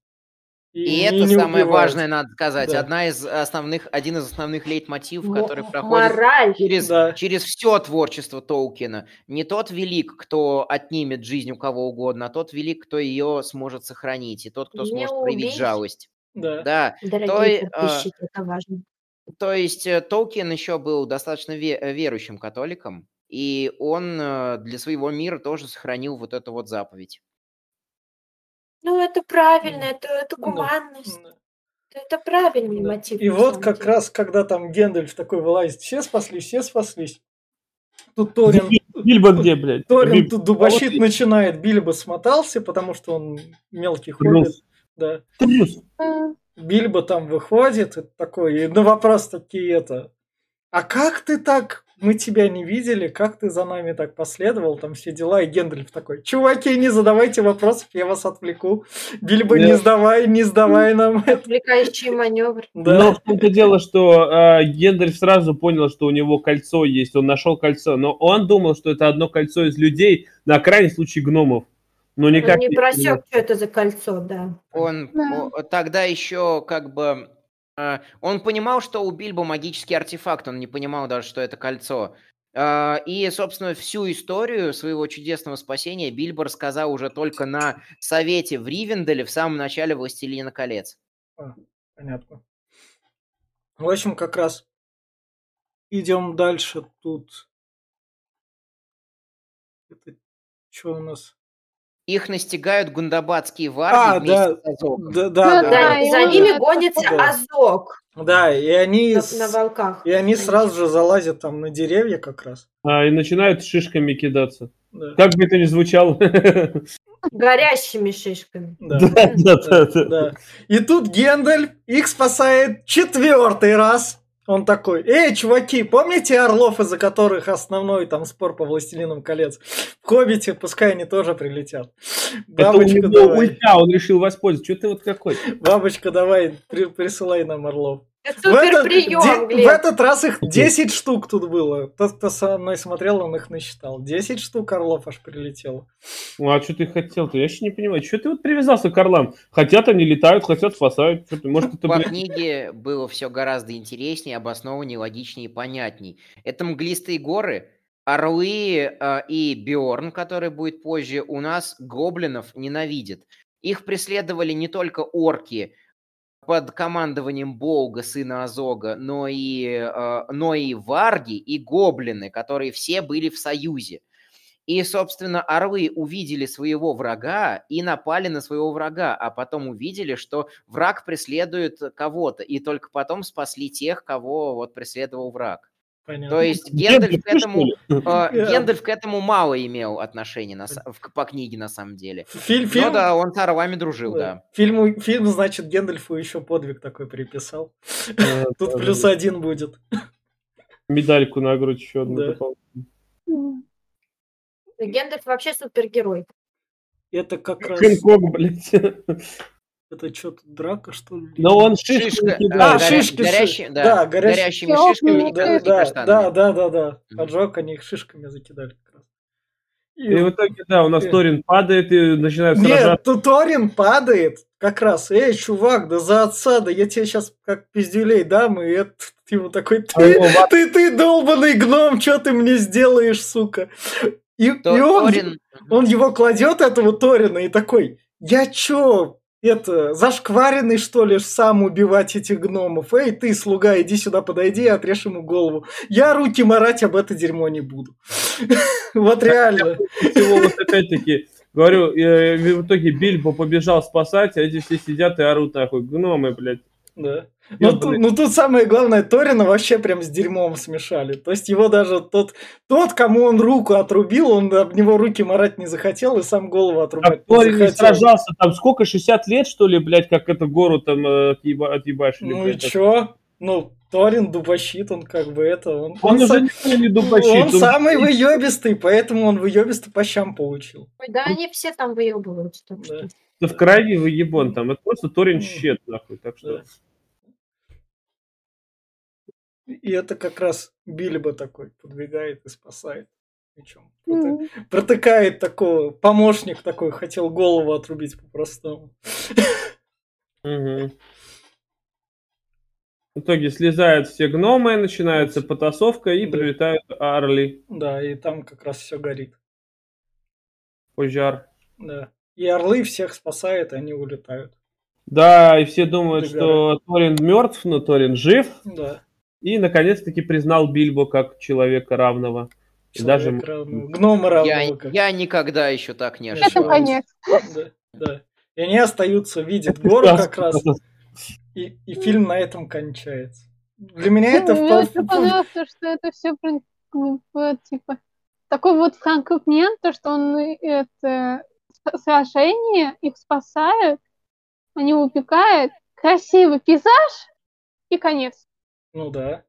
И не- это самое убивает. важное, надо сказать. Да. Одна из основных, один из основных лейтмотивов, Мо- который проходит Мораль. через, Да. через все творчество Толкина. Не тот велик, кто отнимет жизнь у кого угодно, а тот велик, кто ее сможет сохранить, и тот, кто Не сможет проявить убить. жалость. Да. Да, Дорогие Той, а, подписчики, это важно. то есть э, Толкин еще был достаточно ве- э, верующим католиком, и он э, для своего мира тоже сохранил вот эту вот заповедь. Ну, это правильно, это, это Да. гуманность. Да. Это правильный Да. мотив. И вот как деле. раз, когда там Гендальф такой вылазит, все спаслись, все спаслись. Тут Торин, Бильбо где, блядь? Торин Бильбо- тут дубощит А вот начинает, Бильбо смотался, потому что он мелкий хоббит. Да. Трус. М, Бильбо там выходит, и такой, и на вопрос такие это. А как ты так? Мы тебя не видели, как ты за нами так последовал, там все дела, и Гендальф такой, чуваки, не задавайте вопросов, я вас отвлеку. Бильбо, не Да. сдавай, не сдавай нам это. Отвлекающий маневр. Но Да, в том-то дело, что э, Гендальф сразу понял, что у него кольцо есть, он нашел кольцо, но он думал, что это одно кольцо из людей, на крайний случай гномов. Но никак Он не просек, что это за кольцо, да. Он Да. тогда еще как бы... э, он понимал, что у Бильбо магический артефакт, он не понимал даже, что это кольцо. Э, и, собственно, всю историю своего чудесного спасения Бильбо рассказал уже только на совете в Ривенделе в самом начале «Властелина колец». понятно. В общем, как раз идем дальше. Тут это что у нас? Их настигают гундабадские варги А, вместе да. с Азогом. Да, да, Да, да. Да, и за ними гонится да. Азок Да, и они, на, с- на волках. и они сразу же залазят там на деревья как раз. А, и начинают шишками кидаться. Да. Как бы это ни звучало. Горящими шишками. Да. Да, да, Да, да. да. И тут Гендальф их спасает четвертый раз. Он такой, эй, чуваки, помните орлов, из-за которых основной там спор по Властелинам колец? В Хоббите пускай они тоже прилетят. Это у Бабочка, него давай. ульта, он решил воспользоваться. Что ты вот какой? Бабочка, давай, при- присылай нам орлов. В этот, прием, де- в этот раз их 10 штук тут было. Тот, кто со мной смотрел, он их насчитал. 10 штук орлов аж прилетело. Ну, а что ты хотел-то? Я еще не понимаю. Что ты вот привязался к орлам? Хотят они летают, хотят спасают. Ты, может, это, По книге было все гораздо интереснее, обоснованнее, логичнее и понятней. Это мглистые горы, орлы э, и Биорн, который будет позже, у нас гоблинов ненавидят. Их преследовали не только орки под командованием Болга, сына Азога, но и, э, но и варги, и гоблины, которые все были в союзе. И, собственно, орлы увидели своего врага и напали на своего врага, а потом увидели, что враг преследует кого-то, и только потом спасли тех, кого вот преследовал враг. Понятно. То есть Гендальф к этому, ли? э, Да. Гендальф к этому мало имел отношения на са- в- по книге на самом деле. Фильм, Ну фильм, да, он с орлами дружил, да. да. Фильму, фильм, значит, Гендальфу еще подвиг такой приписал. Э, [LAUGHS] Тут да, плюс да. один будет. Медальку на грудь еще одну Да. дополнительную. М. Гендальф вообще супергерой. Это как раз... Хэнкок, блядь. [LAUGHS] Это что, тут драка, что ли? Но он шишки Шишка, кидает. А, а, горя- шишки, горящи- ши- да, да, горящ- горящими Всё, шишками и ну, Да, и да, да, да, да, да. Поджог они их шишками закидали как раз. И- И в итоге, да, у нас Э. Торин падает и начинает Нет, сражаться. тут Торин падает как раз. Эй, чувак, да за отца, да я тебе сейчас как пиздюлей дам, и это ему такой, А ты, его ва- ты, ты долбанный гном, что ты мне сделаешь, сука? И, То- и он, Торин- он его кладет, этого Торина, и такой, я чё, это, зашкваренный, что ли, сам убивать этих гномов? Эй, ты, слуга, иди сюда, подойди и отрежь ему голову. Я руки марать об это дерьмо не буду. [LAUGHS] Вот реально. Вот опять-таки, говорю, в итоге Бильбо побежал спасать, а эти все сидят и орут нахуй. Гномы, блядь. Да. Ну, тут, ну, тут самое главное, Торина вообще прям с дерьмом смешали. То есть его даже тот, тот, кому он руку отрубил, он об него руки марать не захотел и сам голову А отрубать не Торин захотел. сражался там сколько, 60 лет, что ли, блядь, как эту гору там э, отъеба- отъебашили, Ну и блядь. чё? Ну, Торин дубощит, он как бы это... Он, Он он уже са- никто не дубощит. он он- самый выебистый, поэтому он выебистый по щам получил. Ой, да они все там выебываются. так что. Да. Да в крови выебон там. Это просто Торин М. щет, нахуй. Так что... И это как раз Бильбо такой подвигает и спасает. Причем М. протыкает такого, помощник такой, хотел голову отрубить по-простому. В итоге слезают все гномы, начинается потасовка и Да. прилетают орли. Да, и там как раз все горит. Пожар. Да. И орлы всех спасают, и они улетают. Да, и все думают, Ты что Торин мертв, но Торин жив. Да. И наконец-таки признал Бильбо как человека равного. И даже Человек равного. Гнома равного. Я, я никогда еще так не Это Это конец. Да, да. И они остаются, видят гору как раз. И, и фильм на этом кончается. Для меня это Мне очень понравилось, то, что это все типа такой вот фрагмент, то, что он э, это сражение, их спасает, они убегают, красивый пейзаж и конец. Ну да.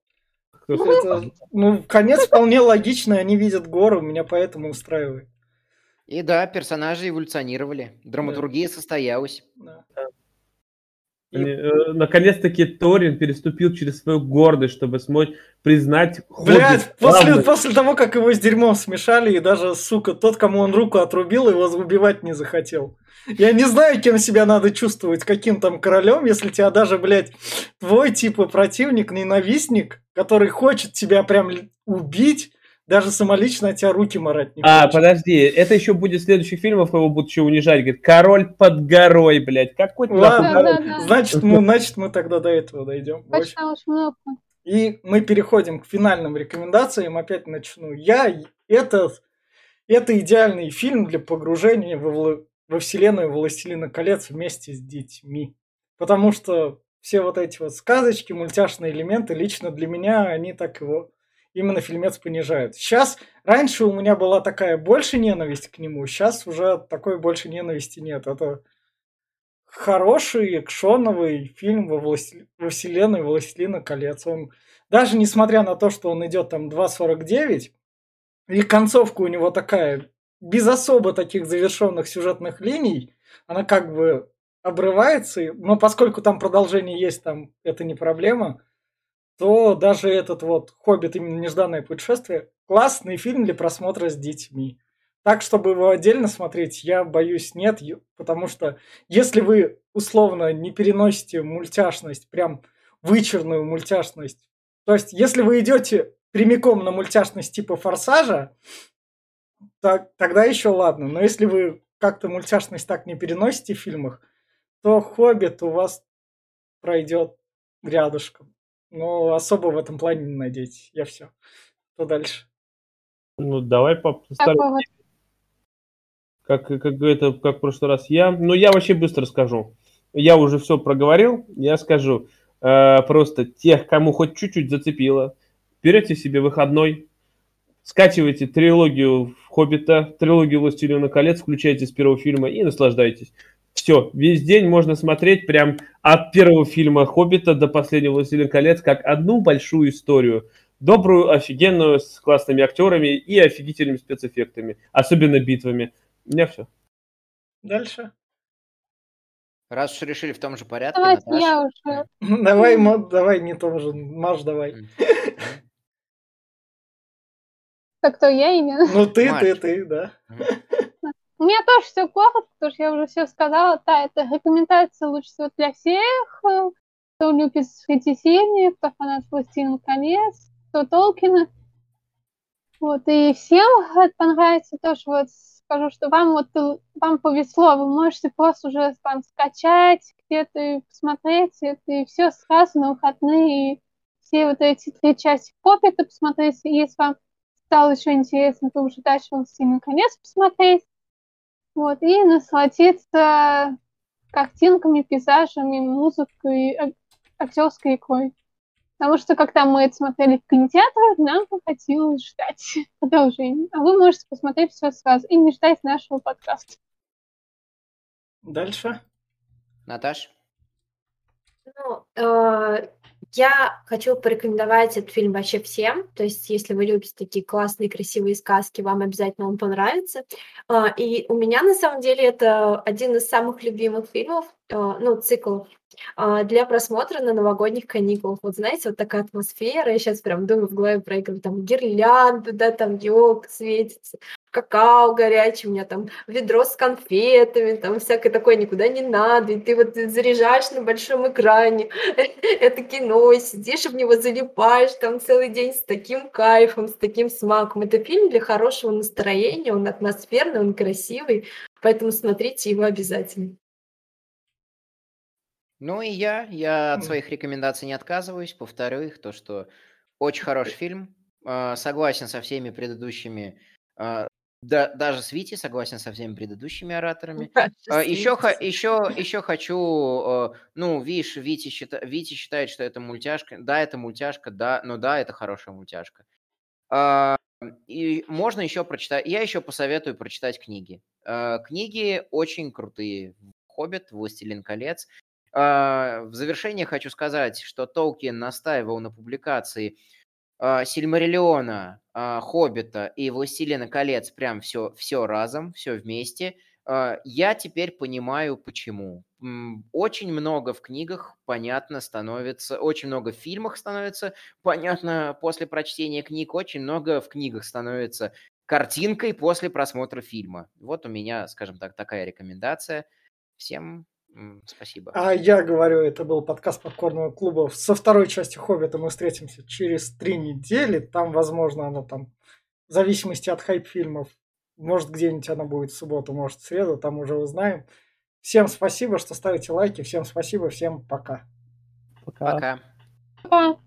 Это, ну, конец вполне логичный, они видят гору, меня поэтому устраивает. И да, персонажи эволюционировали. Драматургия состоялась. Да. Э, Наконец-таки Торин переступил через свою гордость, чтобы смочь признать Блять, Хоббит после, равным. после того, как его с дерьмом смешали, и даже, сука, тот, кому он руку отрубил, его убивать не захотел. Я не знаю, кем себя надо чувствовать, каким там королем, если тебя даже, блядь, твой, типа, противник, ненавистник, который хочет тебя прям убить, даже самолично от тебя руки марать не А, хочет. подожди, это еще будет в следующих фильмах, его будут еще унижать. Говорит, король под горой, блядь. Какой ты Ладно, король? Да-да-да. Значит, мы, значит, мы тогда до этого дойдем. И мы переходим к финальным рекомендациям. Опять начну я. Это Это идеальный фильм для погружения во, во вселенную «Властелина колец» вместе с детьми. Потому что все вот эти вот сказочки, мультяшные элементы, лично для меня, они так его именно фильмец понижают. Сейчас, раньше у меня была такая больше ненависть к нему, сейчас уже такой больше ненависти нет. Это хороший экшоновый фильм во, власти... во вселенной «Властелина колец». Он, даже несмотря на то, что он идет там 2.49, и концовка у него такая, без особо таких завершенных сюжетных линий, она как бы обрывается, но поскольку там продолжение есть, там это не проблема, то даже этот вот «Хоббит. Именно нежданное путешествие» классный фильм для просмотра с детьми. Так, чтобы его отдельно смотреть, я боюсь, нет, потому что если вы условно не переносите мультяшность, прям вычурную мультяшность, то есть если вы идете прямиком на мультяшность типа «Форсажа», так, тогда еще ладно. Но если вы как-то мультяшность так не переносите в фильмах, то «Хоббит» у вас пройдет рядышком. Но особо в этом плане не надейтесь. Я все. Что дальше? Ну, давай поставим как, как, это, как в прошлый раз я. Ну, я вообще быстро скажу. Я уже все проговорил, я скажу. Э, просто тех, кому хоть чуть-чуть зацепило, берете себе выходной, скачивайте трилогию «Хоббита», трилогию «Властелина колец», включайте с первого фильма и наслаждайтесь. Все, весь день можно смотреть прям от первого фильма «Хоббита» до последнего «Властелина колец» как одну большую историю. Добрую, офигенную, с классными актерами и офигительными спецэффектами, особенно битвами. У меня все. Дальше. Раз уж решили в том же порядке, Давайте Наташа. я уже. [LAUGHS] Давай, Мо- давай не том же. Маш, давай. Так кто я именно? Ну ты, ты, ты, да. У меня тоже все коротко, потому что я уже все сказала. Да, это рекомендация лучше всего для всех, кто любит фэнтезийные, кто фанат «Властелин колец», кто Толкина. Вот, и всем это понравится тоже. Вот скажу, что вам вот вам повезло, вы можете просто уже там скачать где-то и посмотреть это, и все сразу на выходные, и все вот эти три части Хоббита посмотреть, если вам стало еще интересно, то уже дальше «Властелин колец» посмотреть. Вот, и насладиться картинками, пейзажами, музыкой, ак- актерской игрой. Потому что, когда мы это смотрели в кинотеатре, нам хотелось ждать [LAUGHS] продолжения. А вы можете посмотреть все сразу и не ждать нашего подкаста. Дальше. Наташ? Ну, э, я хочу порекомендовать этот фильм вообще всем. То есть, если вы любите такие классные, красивые сказки, вам обязательно он понравится. А, И у меня, на самом деле, это один из самых любимых фильмов, э, ну, циклов, а, для просмотра на новогодних каникулах. Вот знаете, вот такая атмосфера. Я сейчас прям думаю в голове проигрываю, там гирлянды, да, там елка светится, какао горячий, у меня там ведро с конфетами, там всякое такое никуда не надо, и ты вот заряжаешь на большом экране [LAUGHS] это кино, и сидишь и в него залипаешь там целый день с таким кайфом, с таким смаком. Это фильм для хорошего настроения, он атмосферный, он красивый, поэтому смотрите его обязательно. Ну и я, я от своих рекомендаций не отказываюсь, повторю их, то, что очень хороший фильм, а, согласен со всеми предыдущими, а, да, даже с Вити согласен со всеми предыдущими ораторами. Еще, еще, еще хочу, э, ну, видишь, Вити, счита- Вити считает, что это мультяшка. Да, это мультяшка, да, но да, это хорошая мультяшка. А, И можно еще прочитать, я еще посоветую прочитать книги. А, Книги очень крутые. Хоббит, Властелин колец. А, В завершение хочу сказать, что Толкин настаивал на публикации Сильмариллиона, а, Хоббита и Властелина колец прям все, все разом, все вместе. А, Я теперь понимаю, почему. Очень много в книгах понятно становится, очень много в фильмах становится [LAUGHS] понятно после прочтения книг, очень много в книгах становится картинкой после просмотра фильма. Вот у меня, скажем так, такая рекомендация. Всем спасибо. А я говорю, это был подкаст Попкорного клуба. Со второй части Хоббита мы встретимся через три недели. Там, возможно, оно там, в зависимости от хайп-фильмов, может, где-нибудь она будет в субботу, может, в среду, там уже узнаем. Всем спасибо, что ставите лайки. Всем спасибо, всем пока. Пока. Пока. Пока.